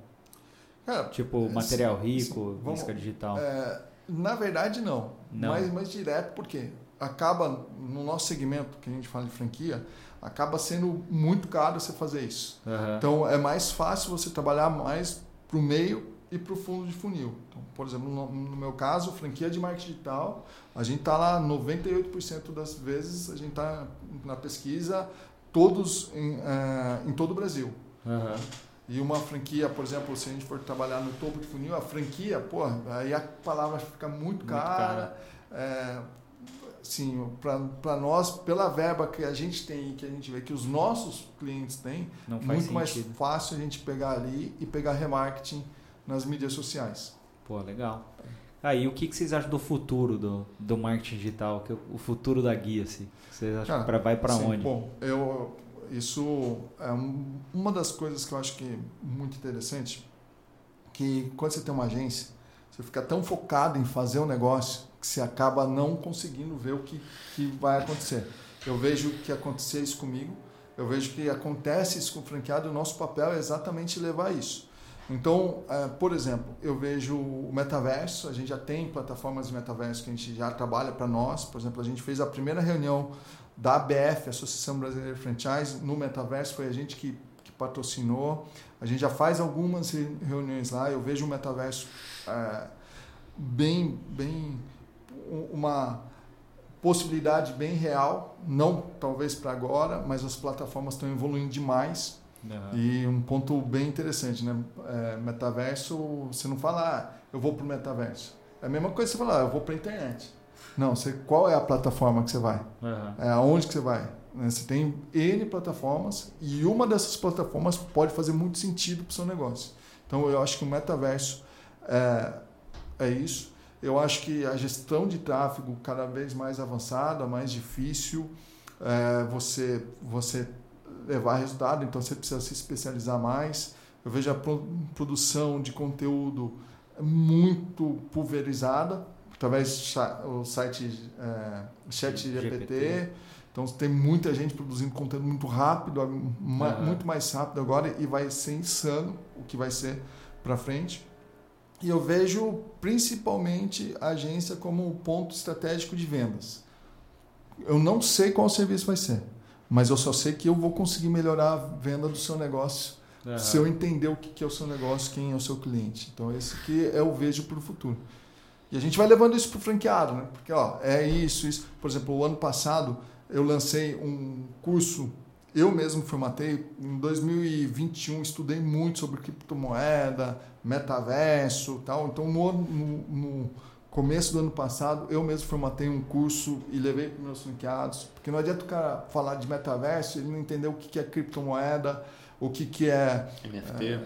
É, tipo, material rico, vamos, isca digital. É, na verdade, não. não. Mais, mais direto, porque acaba, no nosso segmento, que a gente fala de franquia, acaba sendo muito caro você fazer isso. Uhum. Então, é mais fácil você trabalhar mais para o meio e para o fundo de funil. Então, por exemplo, no, no, meu caso, franquia de marketing digital, a gente está lá 98% das vezes, a gente está na pesquisa, todos em, é, em todo o Brasil. Uhum. E uma franquia, por exemplo, se a gente for trabalhar no topo de funil, a franquia, pô, aí a palavra fica muito, muito cara. cara. É, sim, para nós, pela verba que a gente tem e que a gente vê que os nossos clientes têm, muito sentido. mais fácil a gente pegar ali e pegar remarketing nas mídias sociais. Pô, legal. Aí, ah, o que, que vocês acham do futuro do, do marketing digital? Que o futuro da guia, assim? Vocês acham Cara, que vai para onde? Bom, eu, isso é uma das coisas que eu acho que é muito interessante, que quando você tem uma agência, Você fica tão focado em fazer o um negócio que você acaba não conseguindo ver o que, que vai acontecer. Eu vejo que acontecer isso comigo, eu vejo que acontece isso com o franqueado, e o nosso papel é exatamente levar isso. Então, é, por exemplo, eu vejo o metaverso, a gente já tem plataformas de metaverso que a gente já trabalha para nós. Por exemplo, a gente fez a primeira reunião da ABF, Associação Brasileira de Franchise, no metaverso, foi a gente que, que patrocinou. A gente já faz algumas reuniões lá, eu vejo o metaverso é, bem, bem uma possibilidade bem real, não talvez para agora, mas as plataformas estão evoluindo demais. Uhum. E um ponto bem interessante, né? É, metaverso, você não fala, ah, eu vou para o metaverso. É a mesma coisa que você falar, ah, eu vou para a internet. Não, você, qual é a plataforma que você vai? Uhum. É aonde que você vai? Né? Você tem N plataformas e uma dessas plataformas pode fazer muito sentido para o seu negócio. Então eu acho que o metaverso é, é isso. Eu acho que a gestão de tráfego cada vez mais avançada, mais difícil, é, você, você levar resultado, então você precisa se especializar mais. Eu vejo a produção de conteúdo muito pulverizada, através do site é, ChatGPT. Então tem muita gente produzindo conteúdo muito rápido, uhum. muito mais rápido agora e vai ser insano o que vai ser para frente. E eu vejo principalmente a agência como um ponto estratégico de vendas. Eu não sei qual serviço vai ser, mas eu só sei que eu vou conseguir melhorar a venda do seu negócio uhum. se eu entender o que é o seu negócio, quem é o seu cliente. Então, esse que eu vejo para o futuro. E a gente vai levando isso para o franqueado, né? Porque ó, é isso, isso. Por exemplo, o ano passado eu lancei um curso eu mesmo formatei. Em 2021 estudei muito sobre criptomoeda, metaverso tal. Então, no, no, no começo do ano passado, eu mesmo formatei um curso e levei para meus franqueados. Porque não adianta o cara falar de metaverso, ele não entender o que é criptomoeda, o que é... NFT. É,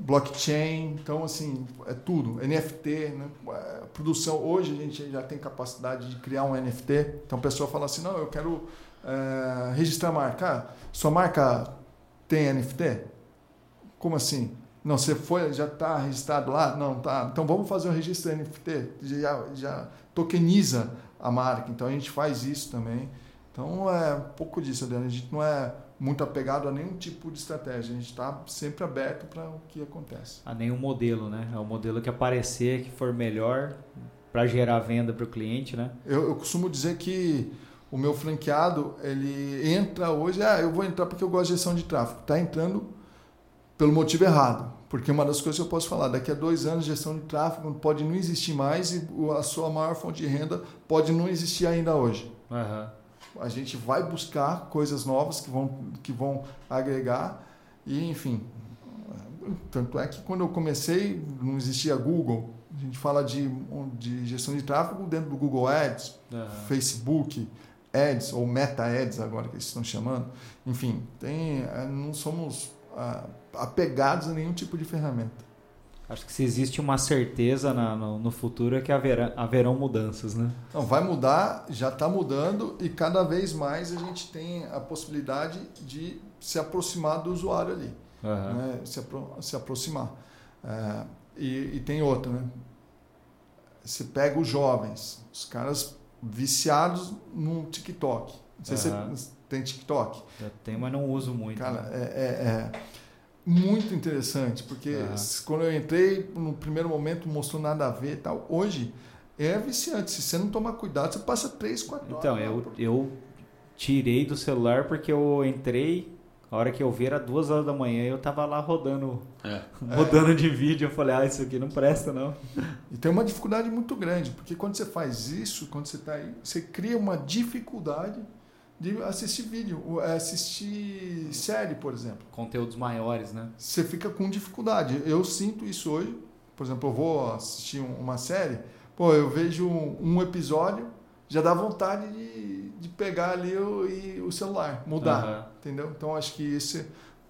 blockchain, então assim, é tudo, NFT, né? É, produção, hoje a gente já tem capacidade de criar um NFT, então a pessoa fala assim, não, eu quero é, registrar marca. sua marca tem NFT? Como assim? Não, você foi, já está registrado lá? Não, tá. Então vamos fazer um registro NFT. Já, já tokeniza a marca. Então a gente faz isso também. Então é um pouco disso, Adriano. A gente não é muito apegado a nenhum tipo de estratégia. A gente está sempre aberto para o que acontece. A nenhum modelo, né? É o modelo que aparecer, que for melhor para gerar venda para o cliente, né? Eu, eu costumo dizer que o meu franqueado, ele entra hoje, ah, eu vou entrar porque eu gosto de gestão de tráfego. Está entrando pelo motivo errado. Porque uma das coisas que eu posso falar, daqui a dois anos gestão de tráfego pode não existir mais e a sua maior fonte de renda pode não existir ainda hoje. Uhum. A gente vai buscar coisas novas que vão, que vão agregar e, enfim. Tanto é que quando eu comecei, não existia Google. A gente fala de, de gestão de tráfego dentro do Google Ads, uhum. Facebook, Ads ou Meta Ads agora que eles estão chamando. Enfim, tem, é, não somos ah, apegados a nenhum tipo de ferramenta. Acho que se existe uma certeza na, no, no, futuro é que haverá, haverão mudanças, né? Não, vai mudar, já está mudando e cada vez mais a gente tem a possibilidade de se aproximar do usuário ali, uhum. né? se, apro se aproximar. É, e, e, tem outra, né? Você pega os jovens, os caras viciados no TikTok. Não sei uhum. se tem TikTok. Já tem, mas não uso muito. Cara, né? é, é, é, muito interessante, porque uhum. quando eu entrei, no primeiro momento mostrou nada a ver e tal. Hoje é viciante. Se você não tomar cuidado, você passa 3, 4 horas. Então, eu, eu tirei do celular porque eu entrei a hora que eu vi era duas horas da manhã e eu tava lá rodando, é. rodando é. de vídeo. Eu falei, ah, isso aqui não presta, não. E tem uma dificuldade muito grande, porque quando você faz isso, quando você está aí, você cria uma dificuldade de assistir vídeo, é, assistir série, por exemplo. Conteúdos maiores, né? Você fica com dificuldade. Eu sinto isso hoje. Por exemplo, eu vou assistir uma série, pô, eu vejo um episódio, já dá vontade de, de pegar ali o, e, o celular, mudar, uhum. entendeu? Então acho que esse,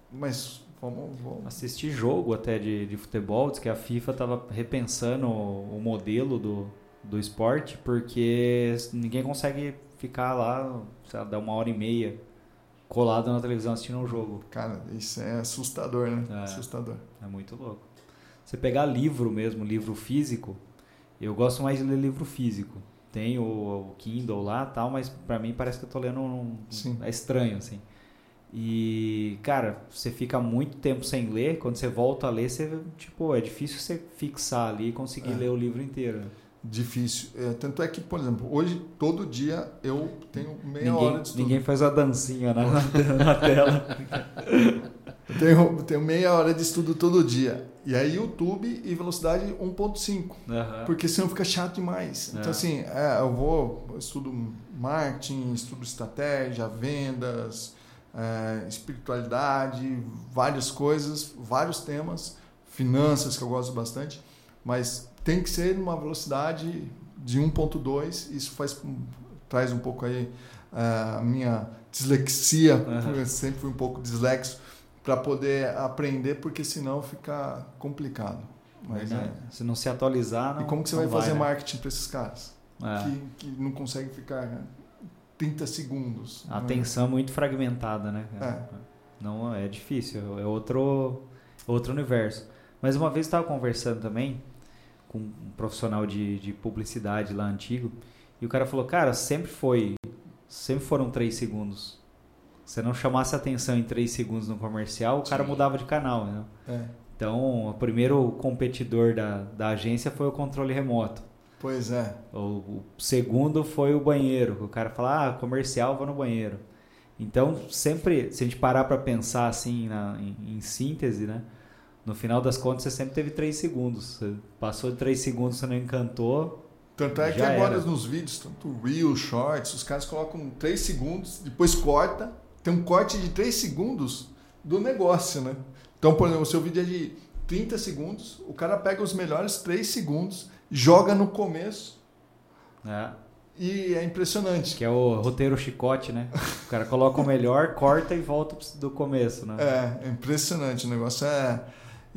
mas vamos, vamos. assistir jogo até de, de futebol, diz que a FIFA estava repensando o, o, modelo do, do esporte porque ninguém consegue ficar lá, sei lá, dar uma hora e meia colado na televisão assistindo um jogo. Cara, isso é assustador, né? É, assustador. É muito louco. você pegar livro mesmo, livro físico, eu gosto mais de ler livro físico. Tem o, o Kindle lá tal, mas para mim parece que eu tô lendo um, Sim. é estranho assim. E, cara, você fica muito tempo sem ler, quando você volta a ler, você, tipo, é difícil você fixar ali e conseguir é. ler o livro inteiro. Difícil. É, tanto é que, por exemplo, hoje, todo dia, eu tenho meia ninguém, hora de estudo. Ninguém faz a dancinha na, na tela. eu tenho, tenho meia hora de estudo todo dia. E aí, YouTube e velocidade 1.5. Uhum. Porque senão fica chato demais. Então, é. assim, é, eu vou, eu estudo marketing, estudo estratégia, vendas, é, espiritualidade, várias coisas, vários temas, finanças que eu gosto bastante, mas tem que ser numa velocidade de 1.2, isso faz traz um pouco aí é, a minha dislexia, uhum. eu sempre fui um pouco dislexo, para poder aprender, porque senão fica complicado. Mas é, se não se atualizar, não. E como que você vai, vai fazer né? marketing para esses caras? É. Que, que não conseguem ficar 30 segundos. A atenção é muito fragmentada, né? É. Não é difícil, é outro outro universo. Mas uma vez estava conversando também com um profissional de, de publicidade lá antigo e o cara falou, cara, sempre foi, sempre foram três segundos. Se não chamasse atenção em três segundos no comercial, o cara Sim. mudava de canal, né? É. Então, o primeiro competidor da, da agência foi o controle remoto. Pois é. O, o segundo foi o banheiro. O cara fala, ah, comercial, vou no banheiro. Então, sempre, se a gente parar para pensar assim, na, em, em, síntese, né? No final das contas, você sempre teve três segundos. Você passou de três segundos, você não encantou. Tanto é que agora era. nos vídeos, tanto Real, Shorts, os caras colocam três segundos, depois corta, tem um corte de três segundos do negócio, né? Então, por exemplo, o seu vídeo é de 30 segundos, o cara pega os melhores três segundos joga no começo. É. E é impressionante. Que é o roteiro chicote, né? O cara coloca o melhor, corta e volta do começo, né? É, é impressionante. O negócio é.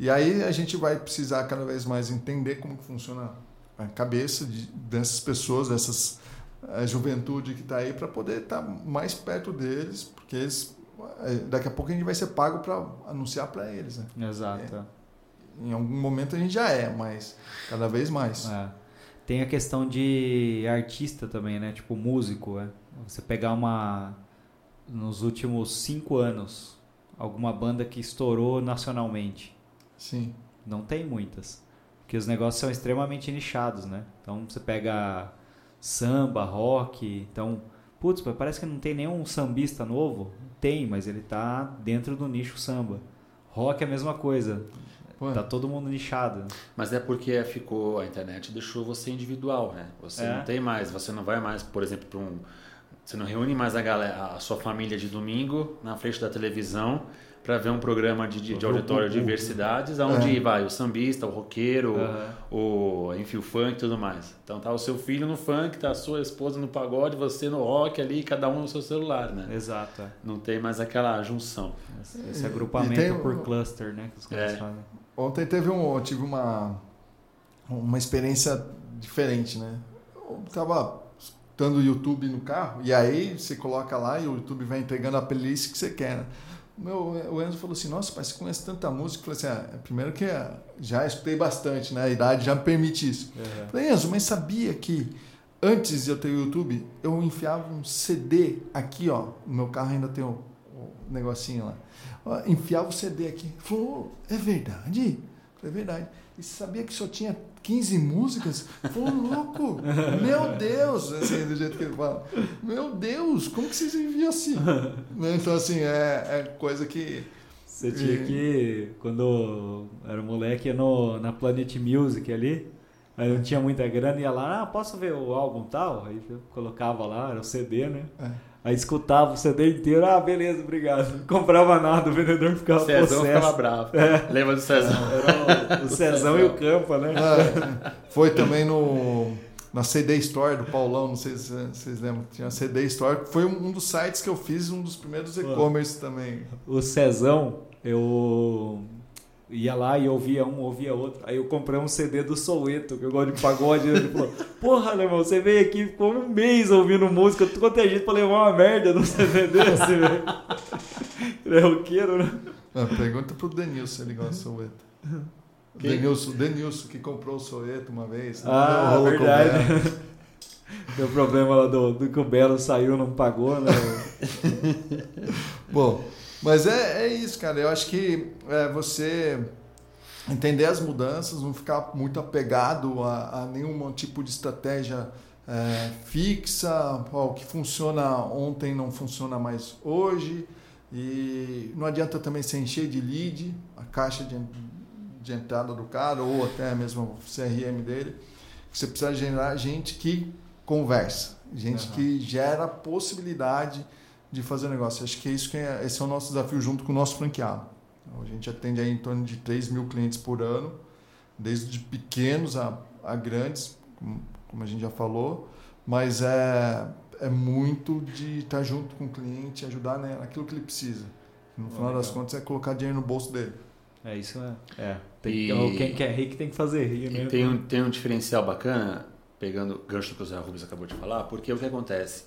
E aí a gente vai precisar cada vez mais entender como que funciona a cabeça de, dessas pessoas, dessas a juventude que está aí, para poder estar tá mais perto deles, porque eles, é, daqui a pouco a gente vai ser pago para anunciar para eles. Né? Exato. É. Em algum momento a gente já é, mas cada vez mais. É. Tem a questão de artista também, né? Tipo músico, é. Você pegar uma nos últimos cinco anos alguma banda que estourou nacionalmente. Sim. Não tem muitas, porque os negócios são extremamente nichados, né? Então você pega samba, rock, então putz, parece que não tem nenhum sambista novo. Tem, mas ele tá dentro do nicho samba. Rock é a mesma coisa. Pô. Tá todo mundo nichado. Mas é porque ficou a internet deixou você individual, né? Você é. não tem mais, você não vai mais, por exemplo, para um você não reúne mais a galera, a sua família de domingo na frente da televisão para ver um programa de, de, de auditório de diversidades, onde é. vai o sambista, o roqueiro, uhum. o, enfim, o funk e tudo mais. Então tá o seu filho no funk, tá a sua esposa no pagode, você no rock ali, cada um no seu celular, né? Exato. É. Não tem mais aquela junção. Esse, esse agrupamento tem, por cluster, né? Que os caras é. fazem. Ontem teve um, eu tive uma, uma experiência diferente, né? Eu tava escutando o YouTube no carro, e aí você coloca lá e o YouTube vai entregando a playlist que você quer, né? Meu, o Enzo falou assim, nossa, pai, você conhece tanta música. Eu falei assim, ah, primeiro que já escutei bastante, né? A idade já me permite isso. Uhum. Falei, Enzo, mas sabia que antes de eu ter o YouTube, eu enfiava um CD aqui, ó. No meu carro ainda tem o, o negocinho lá enfiava o CD aqui. Ele falou, é verdade? é verdade. E você sabia que só tinha 15 músicas? Falou, louco, meu Deus, assim, do jeito que ele fala. Meu Deus, como que vocês enviam assim? Né, então, assim, é, é coisa que. Você tinha que, quando era moleque, no, na Planet Music ali, aí não tinha muita grana, ia lá, ah, posso ver o álbum tal? Aí eu colocava lá, era o CD, né? É. Aí escutava o CD inteiro, ah, beleza, obrigado. Não comprava nada, o vendedor ficava Cezão possesso. ficava bravo. É. Lembra do Cezão? Era o, o Cezão e o Campa, né? É. Foi também no, na CD Store do Paulão, não sei se vocês lembram. Tinha a CD Store, foi um dos sites que eu fiz, um dos primeiros e-commerce também. O Cezão, eu ia lá e ouvia um, ouvia outro. Aí eu comprei um CD do Soueto, que eu gosto de pagode. Ele falou: Porra, irmão, você veio aqui, ficou um mês ouvindo música, tu quanto é gente pra levar uma merda no CD desse, velho. Ele é roqueiro, né? Não, pergunta pro Denilson se ele gosta de Soueto. Denilson, Denilson, que comprou o Soeto uma vez. Ah, verdade. Deu problema lá do, do que o Belo saiu não pagou, né? Bom, mas é, é isso, cara. Eu acho que é, você entender as mudanças, não ficar muito apegado a, a nenhum tipo de estratégia é, fixa, o que funciona ontem não funciona mais hoje. E não adianta também se encher de lead, a caixa de, de entrada do cara, ou até mesmo o CRM dele. Você precisa gerar gente que conversa, gente uhum. que gera possibilidade de fazer negócio. Acho que é isso que é, esse é o nosso desafio junto com o nosso franqueado. A gente atende aí em torno de 3 mil clientes por ano, desde pequenos a, a grandes, como, como a gente já falou, mas é, é muito de estar junto com o cliente, ajudar né, naquilo que ele precisa. No final legal. das contas é colocar dinheiro no bolso dele. É isso, é. é. Tem, e, quem quer rir que tem que fazer rir, né? Tem um, tem um diferencial bacana pegando o gancho que o Zé Rubens acabou de falar, porque o que acontece?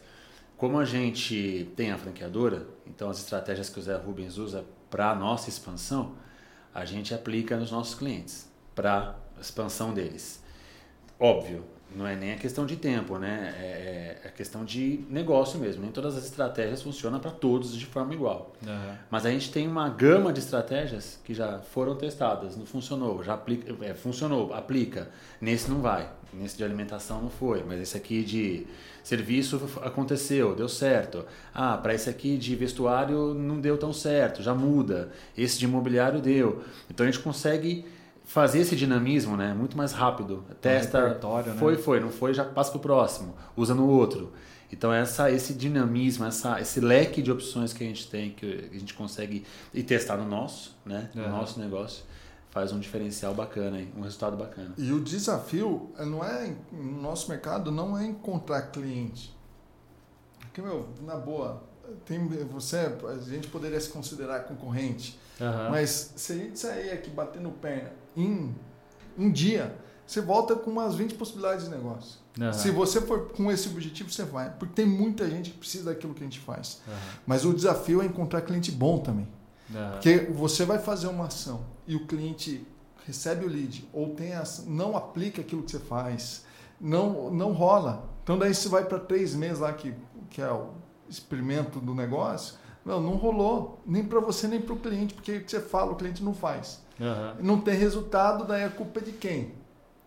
Como a gente tem a franqueadora, então as estratégias que o Zé Rubens usa para a nossa expansão, a gente aplica nos nossos clientes, para a expansão deles. Óbvio, não é nem a questão de tempo, né? É, é a questão de negócio mesmo. Nem todas as estratégias funcionam para todos de forma igual. Uhum. Mas a gente tem uma gama de estratégias que já foram testadas, não funcionou, já aplica, é, funcionou, aplica. Nesse não vai, nesse de alimentação não foi, mas esse aqui de serviço aconteceu, deu certo. Ah, para esse aqui de vestuário não deu tão certo, já muda. Esse de imobiliário deu. Então a gente consegue fazer esse dinamismo, né, muito mais rápido. Testa, foi, né? foi, não foi, já passa para o próximo, usa no outro. Então essa, esse dinamismo, essa, esse leque de opções que a gente tem, que a gente consegue e testar no nosso, né, no nosso negócio, faz um diferencial bacana, hein? um resultado bacana. E o desafio eh, não é no nosso mercado não é encontrar cliente, porque meu, na boa, tem você, a gente poderia se considerar concorrente, uhum. mas se a gente sair aqui batendo perna em um dia, você volta com umas 20 possibilidades de negócio. Uhum. Se você for com esse objetivo, você vai. Porque tem muita gente que precisa daquilo que a gente faz. Uhum. Mas o desafio é encontrar cliente bom também. Uhum. Porque você vai fazer uma ação e o cliente recebe o lead ou tem ação, não aplica aquilo que você faz, não, não rola. Então daí você vai para três meses lá, que, que é o experimento do negócio. Não, não rolou, nem para você nem para o cliente, porque o que você fala, o cliente não faz. Uhum. Não tem resultado, daí a culpa é de quem?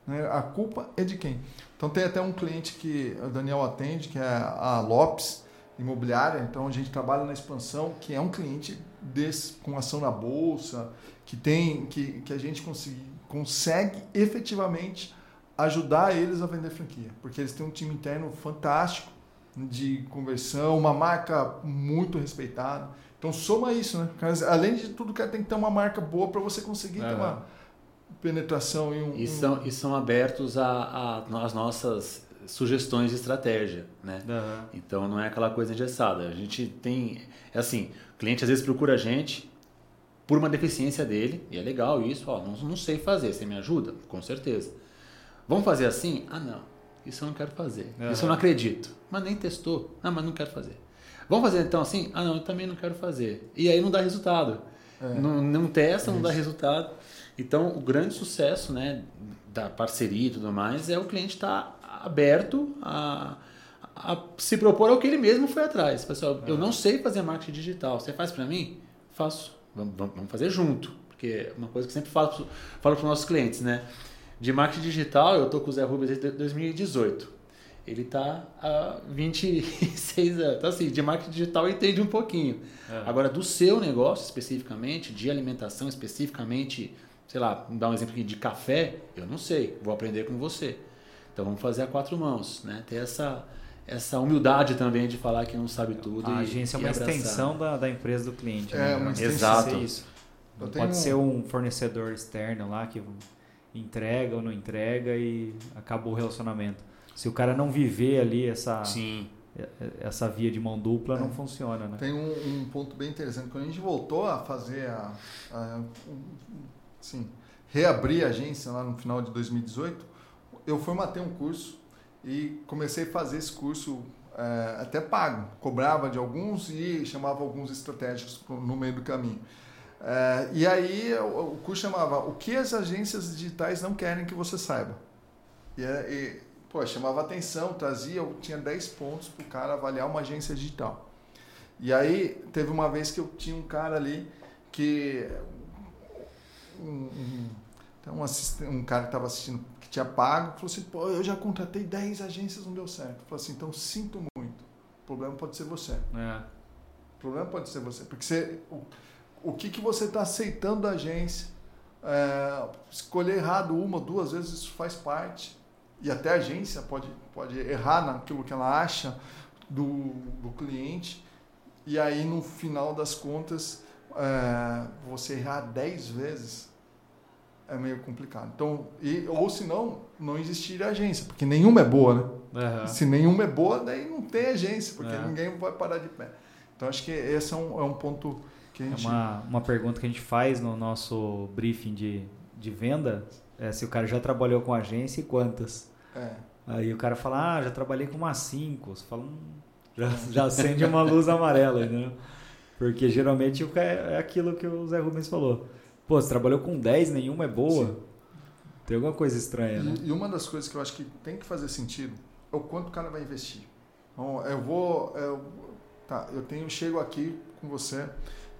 Né? A culpa é de quem? Então tem até um cliente que o Daniel atende, que é a Lopes Imobiliária. Então a gente trabalha na expansão, que é um cliente desse, com ação na bolsa, que tem que, que a gente consegue, consegue efetivamente ajudar eles a vender franquia, porque eles têm um time interno fantástico de conversão, uma marca muito respeitada. Então soma isso, né? Além de tudo, cara tem que ter uma marca boa para você conseguir é. ter uma penetração em um. E são, um... e são abertos às nossas sugestões de estratégia, né? Uhum. Então não é aquela coisa engessada. A gente tem, é assim, o cliente às vezes procura a gente por uma deficiência dele e é legal isso. Ó, não, não sei fazer, você me ajuda? Com certeza. Vamos fazer assim? Ah, não. Isso eu não quero fazer. Uhum. Isso eu não acredito. Mas nem testou. Ah, mas não quero fazer. Vamos fazer então assim? Ah, não, eu também não quero fazer. E aí não dá resultado. É. Não, não testa, não dá resultado. Então, o grande sucesso né, da parceria e tudo mais é o cliente estar tá aberto a, a se propor ao que ele mesmo foi atrás. Pessoal, é. eu não sei fazer marketing digital. Você faz para mim? Faço. Vamos, vamos fazer junto. Porque é uma coisa que eu sempre falo, falo para os nossos clientes, né? De marketing digital, eu tô com o Zé Rubens desde 2018 ele está há 26 anos. Então, assim, de marketing digital entende um pouquinho. É. Agora, do seu negócio especificamente, de alimentação especificamente, sei lá, dar um exemplo aqui de café, eu não sei, vou aprender com você. Então, vamos fazer a quatro mãos, né? Ter essa, essa humildade também de falar que não sabe tudo. A agência é uma extensão da, da empresa do cliente. É, né? uma Exato. Isso. Não pode um... ser um fornecedor externo lá que entrega ou não entrega e acabou o relacionamento se o cara não viver ali essa Sim. essa via de mão dupla é. não funciona, né? Tem um, um, ponto bem interessante quando a gente voltou a fazer a, a assim, reabrir a agência lá no final de 2018, eu formatei um curso e comecei a fazer esse curso é, até pago, cobrava de alguns e chamava alguns estratégicos no meio do caminho. É, e aí o, curso chamava O que as agências digitais não querem que você saiba. E, é, e pô, chamava atenção, trazia, eu tinha 10 pontos para o cara avaliar uma agência digital. E aí teve uma vez que eu tinha um cara ali que. Um, um, então um, um cara que estava assistindo, que tinha pago, falou assim: pô, eu já contratei 10 agências, não deu certo. Falou assim: então sinto muito. O problema pode ser você. É. O problema pode ser você. Porque você, o, o que, que você está aceitando da agência? É, escolher errado uma, duas vezes, isso faz parte. E até a agência pode, pode errar naquilo que ela acha do, do cliente. E aí, no final das contas, é, você errar 10 vezes é meio complicado. Então, e, ou se não, não existiria agência, porque nenhuma é boa, né? Uhum. Se nenhuma é boa, daí não tem agência, porque uhum. ninguém vai parar de pé. Então, acho que esse é um, é um ponto que a é gente... É uma, uma pergunta que a gente faz no nosso briefing de, de venda, é se o cara já trabalhou com agência e quantas. É. Aí o cara fala, ah, já trabalhei com umas 5. Você fala, hum, já, já acende uma luz amarela, entendeu? Porque geralmente é, é aquilo que o Zé Rubens falou. Pô, você trabalhou com 10, nenhuma é boa. Sim. Tem alguma coisa estranha, né? E, uma das coisas que eu acho que tem que fazer sentido é o quanto o cara vai investir. Então, eu vou. Eu, tá, eu tenho, chego aqui com você,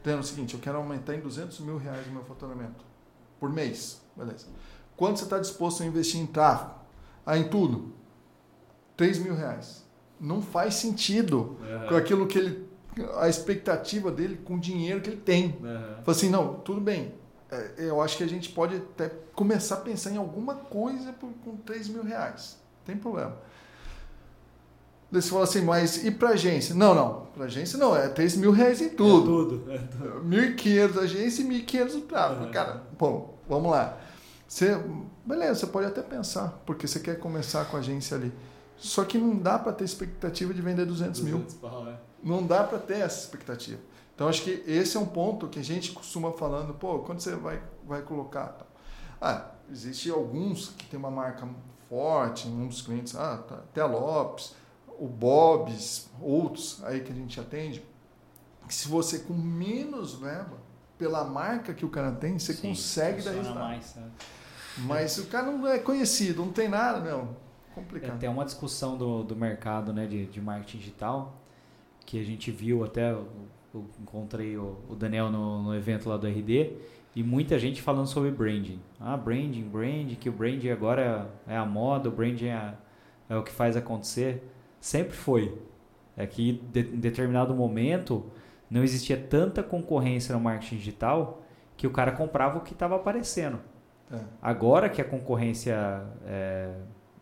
dizendo o seguinte: eu quero aumentar em 200 mil reais o meu faturamento por mês. Beleza. Quanto você está disposto a investir em tráfego? Ah, em tudo? 3 mil reais. Não faz sentido uhum. com aquilo que ele a expectativa dele com o dinheiro que ele tem. Uhum. Fala assim, não, tudo bem. É, eu acho que a gente pode até começar a pensar em alguma coisa por, com 3 mil reais. Não tem problema. Você fala assim, mas e para agência? Não, não. Para agência não, é 3 mil reais em tudo. É tudo. É tudo. 1.500 agência e 1.500 o tráfego. Uhum. Cara, bom, vamos lá. Você, beleza, você pode até pensar, porque você quer começar com a agência ali. Só que não dá para ter expectativa de vender 200, 200 mil. Pau, é. Não dá para ter essa expectativa. Então, acho que esse é um ponto que a gente costuma falando, pô, quando você vai, vai colocar? Ah, existe alguns que tem uma marca forte, um dos clientes, ah, tá, até a Lopes, o Bob's, outros aí que a gente atende, que se você com menos verba, pela marca que o cara tem, você Sim, consegue dar resultado. Mais, né? Mas o cara não é conhecido, não tem nada, não. Complicado. É, tem uma discussão do, do mercado né, de, de marketing digital que a gente viu até, eu, encontrei o, o Daniel no, no, evento lá do RD, e muita gente falando sobre branding. Ah, branding, branding, que o branding agora é, é a moda, o branding é, é o que faz acontecer. Sempre foi. É que de, em determinado momento não existia tanta concorrência no marketing digital que o cara comprava o que estava aparecendo. É. Agora que a concorrência é,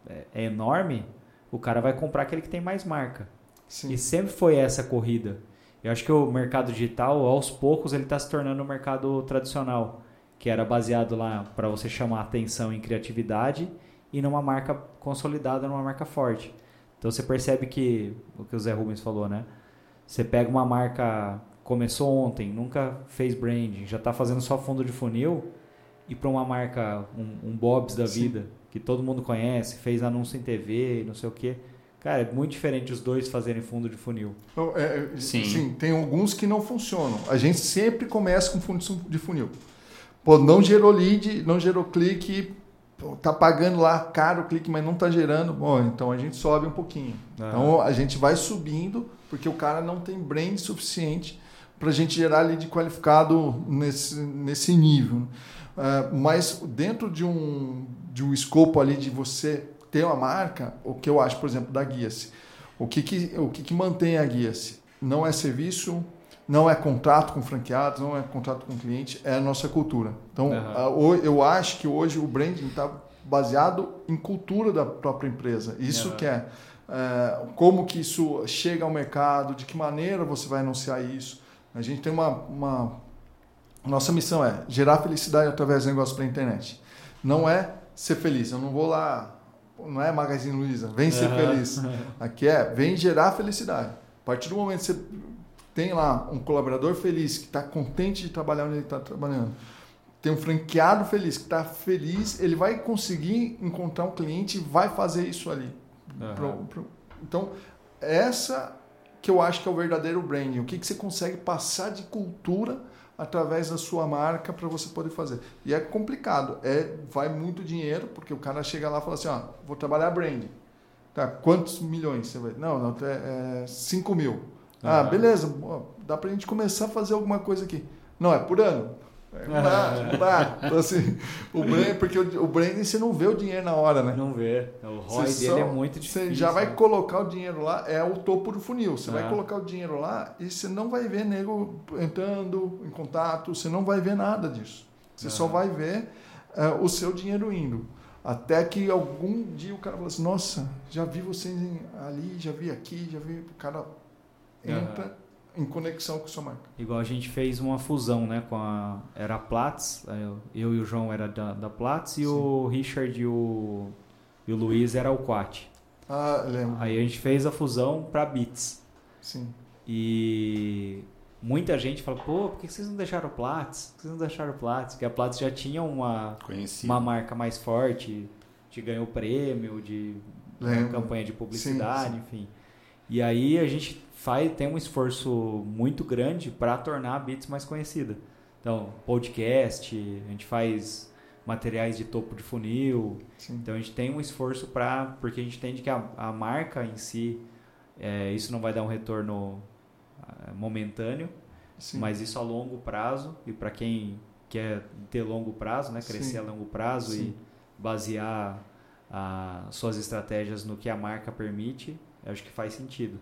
é, é, enorme, o cara vai comprar aquele que tem mais marca. Sim. E sempre foi essa corrida. Eu acho que o mercado digital, aos poucos, ele está se tornando um mercado tradicional, que era baseado lá para você chamar atenção em criatividade e numa marca consolidada, numa marca forte. Então você percebe que o que o Zé Rubens falou, né? Você pega uma marca começou ontem, nunca fez branding, já está fazendo só fundo de funil e para uma marca um, um Bob's da Sim. vida que todo mundo conhece, fez anúncio em TV, não sei o quê Cara, é muito diferente os dois fazerem fundo de funil. Então, é, é, sim. sim. tem alguns que não funcionam. A gente sempre começa com fundo de funil. Pô, não gerou lead, não gerou clique, pô, tá pagando lá caro o clique, mas não tá gerando. Bom, então a gente sobe um pouquinho. Ah. Então a gente vai subindo, porque o cara não tem brand suficiente para a gente gerar lead qualificado nesse, nesse nível. Uh, mas dentro de um, de um escopo ali de você ter uma marca, o que eu acho, por exemplo, da Guia-se. O que, que, o que, que mantém a Guia-se? Não é serviço, não é contrato com franqueados, não é contrato com cliente, é a nossa cultura. Então, uhum. eu acho que hoje o branding está baseado em cultura da própria empresa. Isso uhum. que é, é, como que isso chega ao mercado, de que maneira você vai anunciar isso. A gente tem uma, uma nossa missão é gerar felicidade através do negócio pela internet. Não é ser feliz. Eu não vou lá não é Magazine Luiza, vem ser uhum. feliz. Aqui é, vem gerar felicidade. A partir do momento que você tem lá um colaborador feliz, que está contente de trabalhar onde ele está trabalhando, tem um franqueado feliz, que está feliz, ele vai conseguir encontrar um cliente e vai fazer isso ali. Uhum. Pro, pro... Então, essa que eu acho que é o verdadeiro branding. O que, que você consegue passar de cultura através da sua marca para você poder fazer. E é complicado, é vai muito dinheiro, porque o cara chega lá e fala assim, ó, vou trabalhar branding. Tá, quantos milhões você vai? Não, não, é 5 é mil. Ah, beleza, dá para a gente começar a fazer alguma coisa aqui. Não, é por ano. Não dá, não dá. Então, assim, o branding, porque o, branding você não vê o dinheiro na hora, né? Não vê. O ROI você dele só, é muito difícil. Você já vai né? colocar o dinheiro lá, é o topo do funil. Você é. vai colocar o dinheiro lá e você não vai ver nego entrando em contato, você não vai ver nada disso. Você é. só vai ver uh, o seu dinheiro indo. Até que algum dia o cara fala assim, nossa, já vi vocês ali, já vi aqui, já vi. O cara entra em conexão com a sua marca. Igual a gente fez uma fusão, né? Com a era a Platts, eu e o João era da, da Platts e Sim. o Richard e o, e o Luiz era o Quat. Ah, lembro. Aí a gente fez a fusão para Bits. Sim. E muita gente fala, pô, por que vocês não deixaram o Platts? Por que vocês não deixaram o Platts? Porque a Platts já tinha uma, uma marca mais forte, te ganhou prêmio de campanha de publicidade, sim, sim. enfim. E aí a gente faz, tem um esforço muito grande para tornar a Beats mais conhecida. Então, podcast, a gente faz materiais de topo de funil. Sim. Então, a gente tem um esforço para... Porque a gente entende que a, a marca em si, é, isso não vai dar um retorno é, momentâneo, Sim. mas isso a longo prazo, e para quem quer ter longo prazo, né, crescer Sim. a longo prazo e basear a, suas estratégias no que a marca permite, acho que faz sentido.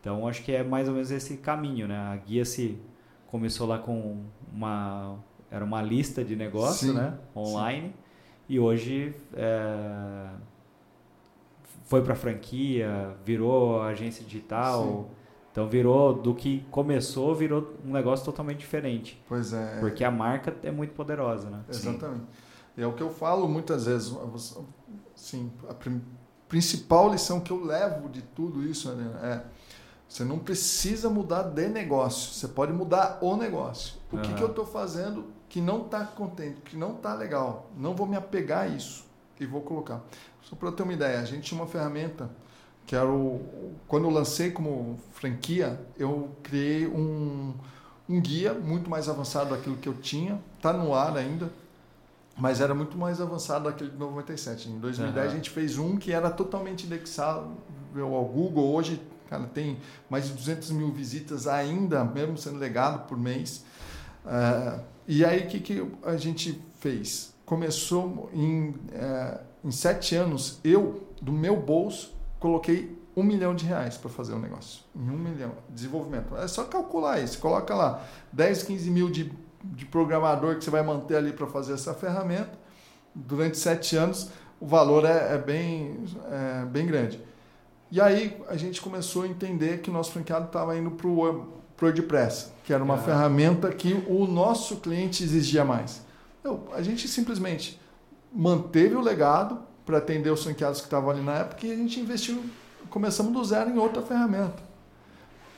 Então acho que é mais ou menos esse caminho, né? A guia se começou lá com uma era uma lista de negócio, sim, né? Online sim. e hoje é, foi para franquia, virou agência digital. Sim. Então virou do que começou, virou um negócio totalmente diferente. Pois é. Porque a marca é muito poderosa, né? Exatamente. É o que eu falo muitas vezes. Sim, a principal lição que eu levo de tudo isso né, é você não precisa mudar de negócio, você pode mudar o negócio. O uhum. que, que eu estou fazendo que não está contente, que não está legal? Não vou me apegar a isso e vou colocar. Só para ter uma ideia, a gente tinha uma ferramenta que era o. Quando eu lancei como franquia, eu criei um, um guia muito mais avançado daquilo que eu tinha, está no ar ainda, mas era muito mais avançado daquele de 97. Em 2010 uhum. a gente fez um que era totalmente indexado ao Google, hoje Cara, tem mais de 200 mil visitas ainda, mesmo sendo legado por mês. Uh, e aí, o que, que a gente fez? Começou em, uh, em sete anos, eu, do meu bolso, coloquei um milhão de reais para fazer o um negócio. Em um milhão. Desenvolvimento. É só calcular isso. Coloca lá 10, 15 mil de, de programador que você vai manter ali para fazer essa ferramenta. Durante sete anos, o valor é, é bem, é, bem grande. E aí a gente começou a entender que o nosso franqueado estava indo para o WordPress, que era uma é. ferramenta que o nosso cliente exigia mais. Então, a gente simplesmente manteve o legado para atender os franqueados que estavam ali na época e a gente investiu, começamos do zero em outra ferramenta.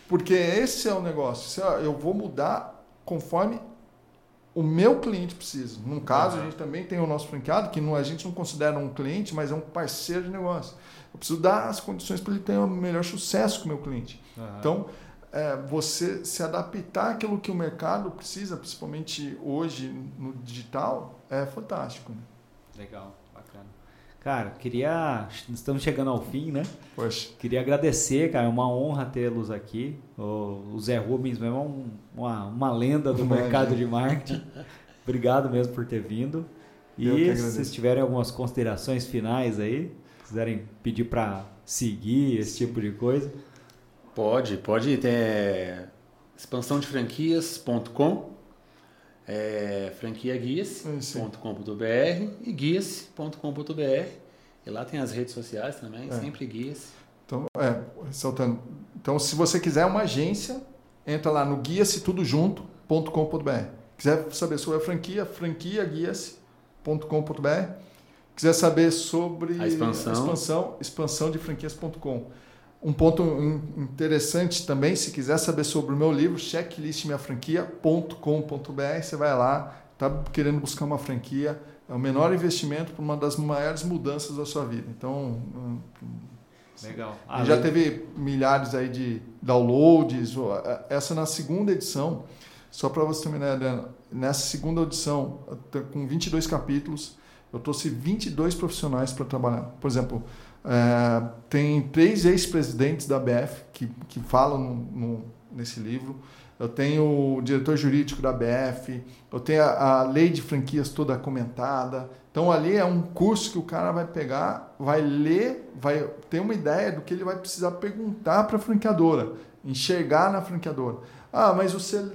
Porque esse é o negócio. Eu vou mudar conforme o meu cliente precisa. No caso, a gente também tem o nosso franqueado, que não, a gente não considera um cliente, mas é um parceiro de negócio. Eu preciso dar as condições para ele ter o melhor sucesso com o meu cliente. Uhum. Então, é, você se adaptar àquilo que o mercado precisa, principalmente hoje no digital, é fantástico. Né? Legal, bacana. Cara, queria. Estamos chegando ao fim, né? Poxa. Queria agradecer, cara. É uma honra tê-los aqui. O, Zé Rubens mesmo é um, uma, uma lenda do mercado de marketing. Obrigado mesmo por ter vindo. E se vocês tiverem algumas considerações finais aí quiserem pedir para seguir esse tipo de coisa. Pode, pode ter expansão de franquias.com, é, franquiaguias.com.br e guias.com.br. E lá tem as redes sociais também, é. sempre guias. Então, é, ressaltando. Então, se você quiser uma agência, entra lá no guiasse-tudo-junto.com.br. Quiser saber sobre a franquia, franquiaguias.com.br quiser saber sobre a expansão, a expansão, expansão de franquias.com. Um ponto interessante também, se quiser saber sobre o meu livro, checklistminhafranquia.com.br, você vai lá, está querendo buscar uma franquia, é o menor investimento para uma das maiores mudanças da sua vida. Então, hum, legal. Ah, já teve milhares aí de downloads. Essa na segunda edição Só para você ter uma ideia, Adriano, nessa segunda audição, com 22 capítulos, eu trouxe 22 profissionais para trabalhar. Por exemplo, é, tem três ex-presidentes da BF que, que falam no, no, nesse livro. Eu tenho o diretor jurídico da BF, eu tenho a, a, lei de franquias toda comentada. Então ali é um curso que o cara vai pegar, vai ler, vai ter uma ideia do que ele vai precisar perguntar para a franqueadora, enxergar na franqueadora. Ah, mas o selo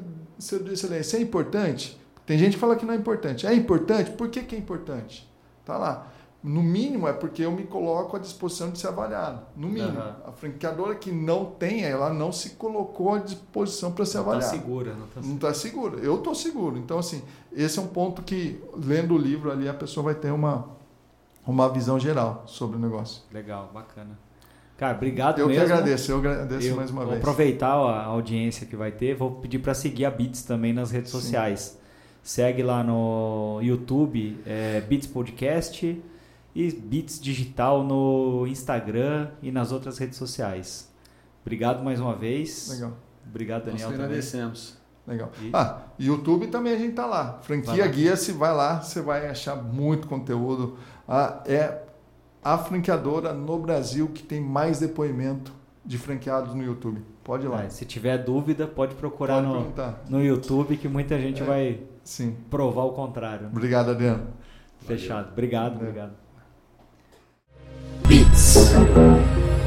de excelência é importante? Tem gente que fala que não é importante. É importante? Por que, que é importante? Tá lá. No mínimo é porque eu me coloco à disposição de ser avaliado. No mínimo. Uhum. A franqueadora que não tem, ela não se colocou à disposição para ser não tá avaliada. Tá segura, não está Não está segura. Eu estou seguro. Então, assim, esse é um ponto que, lendo o livro ali, a pessoa vai ter uma, uma visão geral sobre o negócio. Legal, bacana. Cara, obrigado eu mesmo. Eu que agradeço, eu agradeço eu mais uma vou vez. Vou aproveitar a audiência que vai ter, vou pedir para seguir a Bits também nas redes Sim. sociais. Segue lá no YouTube, é, Bits Podcast e Bits Digital no Instagram e nas outras redes sociais. Obrigado mais uma vez. Legal. Obrigado, Daniel. Nós agradecemos. Legal. E... Ah, YouTube também a gente tá lá. Franquia Guia, se vai lá, você vai achar muito conteúdo. Ah, é a franqueadora no Brasil que tem mais depoimento de franqueados no YouTube. Pode ir lá. É, se tiver dúvida, pode procurar pode no, no YouTube que muita gente é, vai sim. provar o contrário. Obrigado, Adriano. Fechado. Obrigado, é. obrigado. Beats.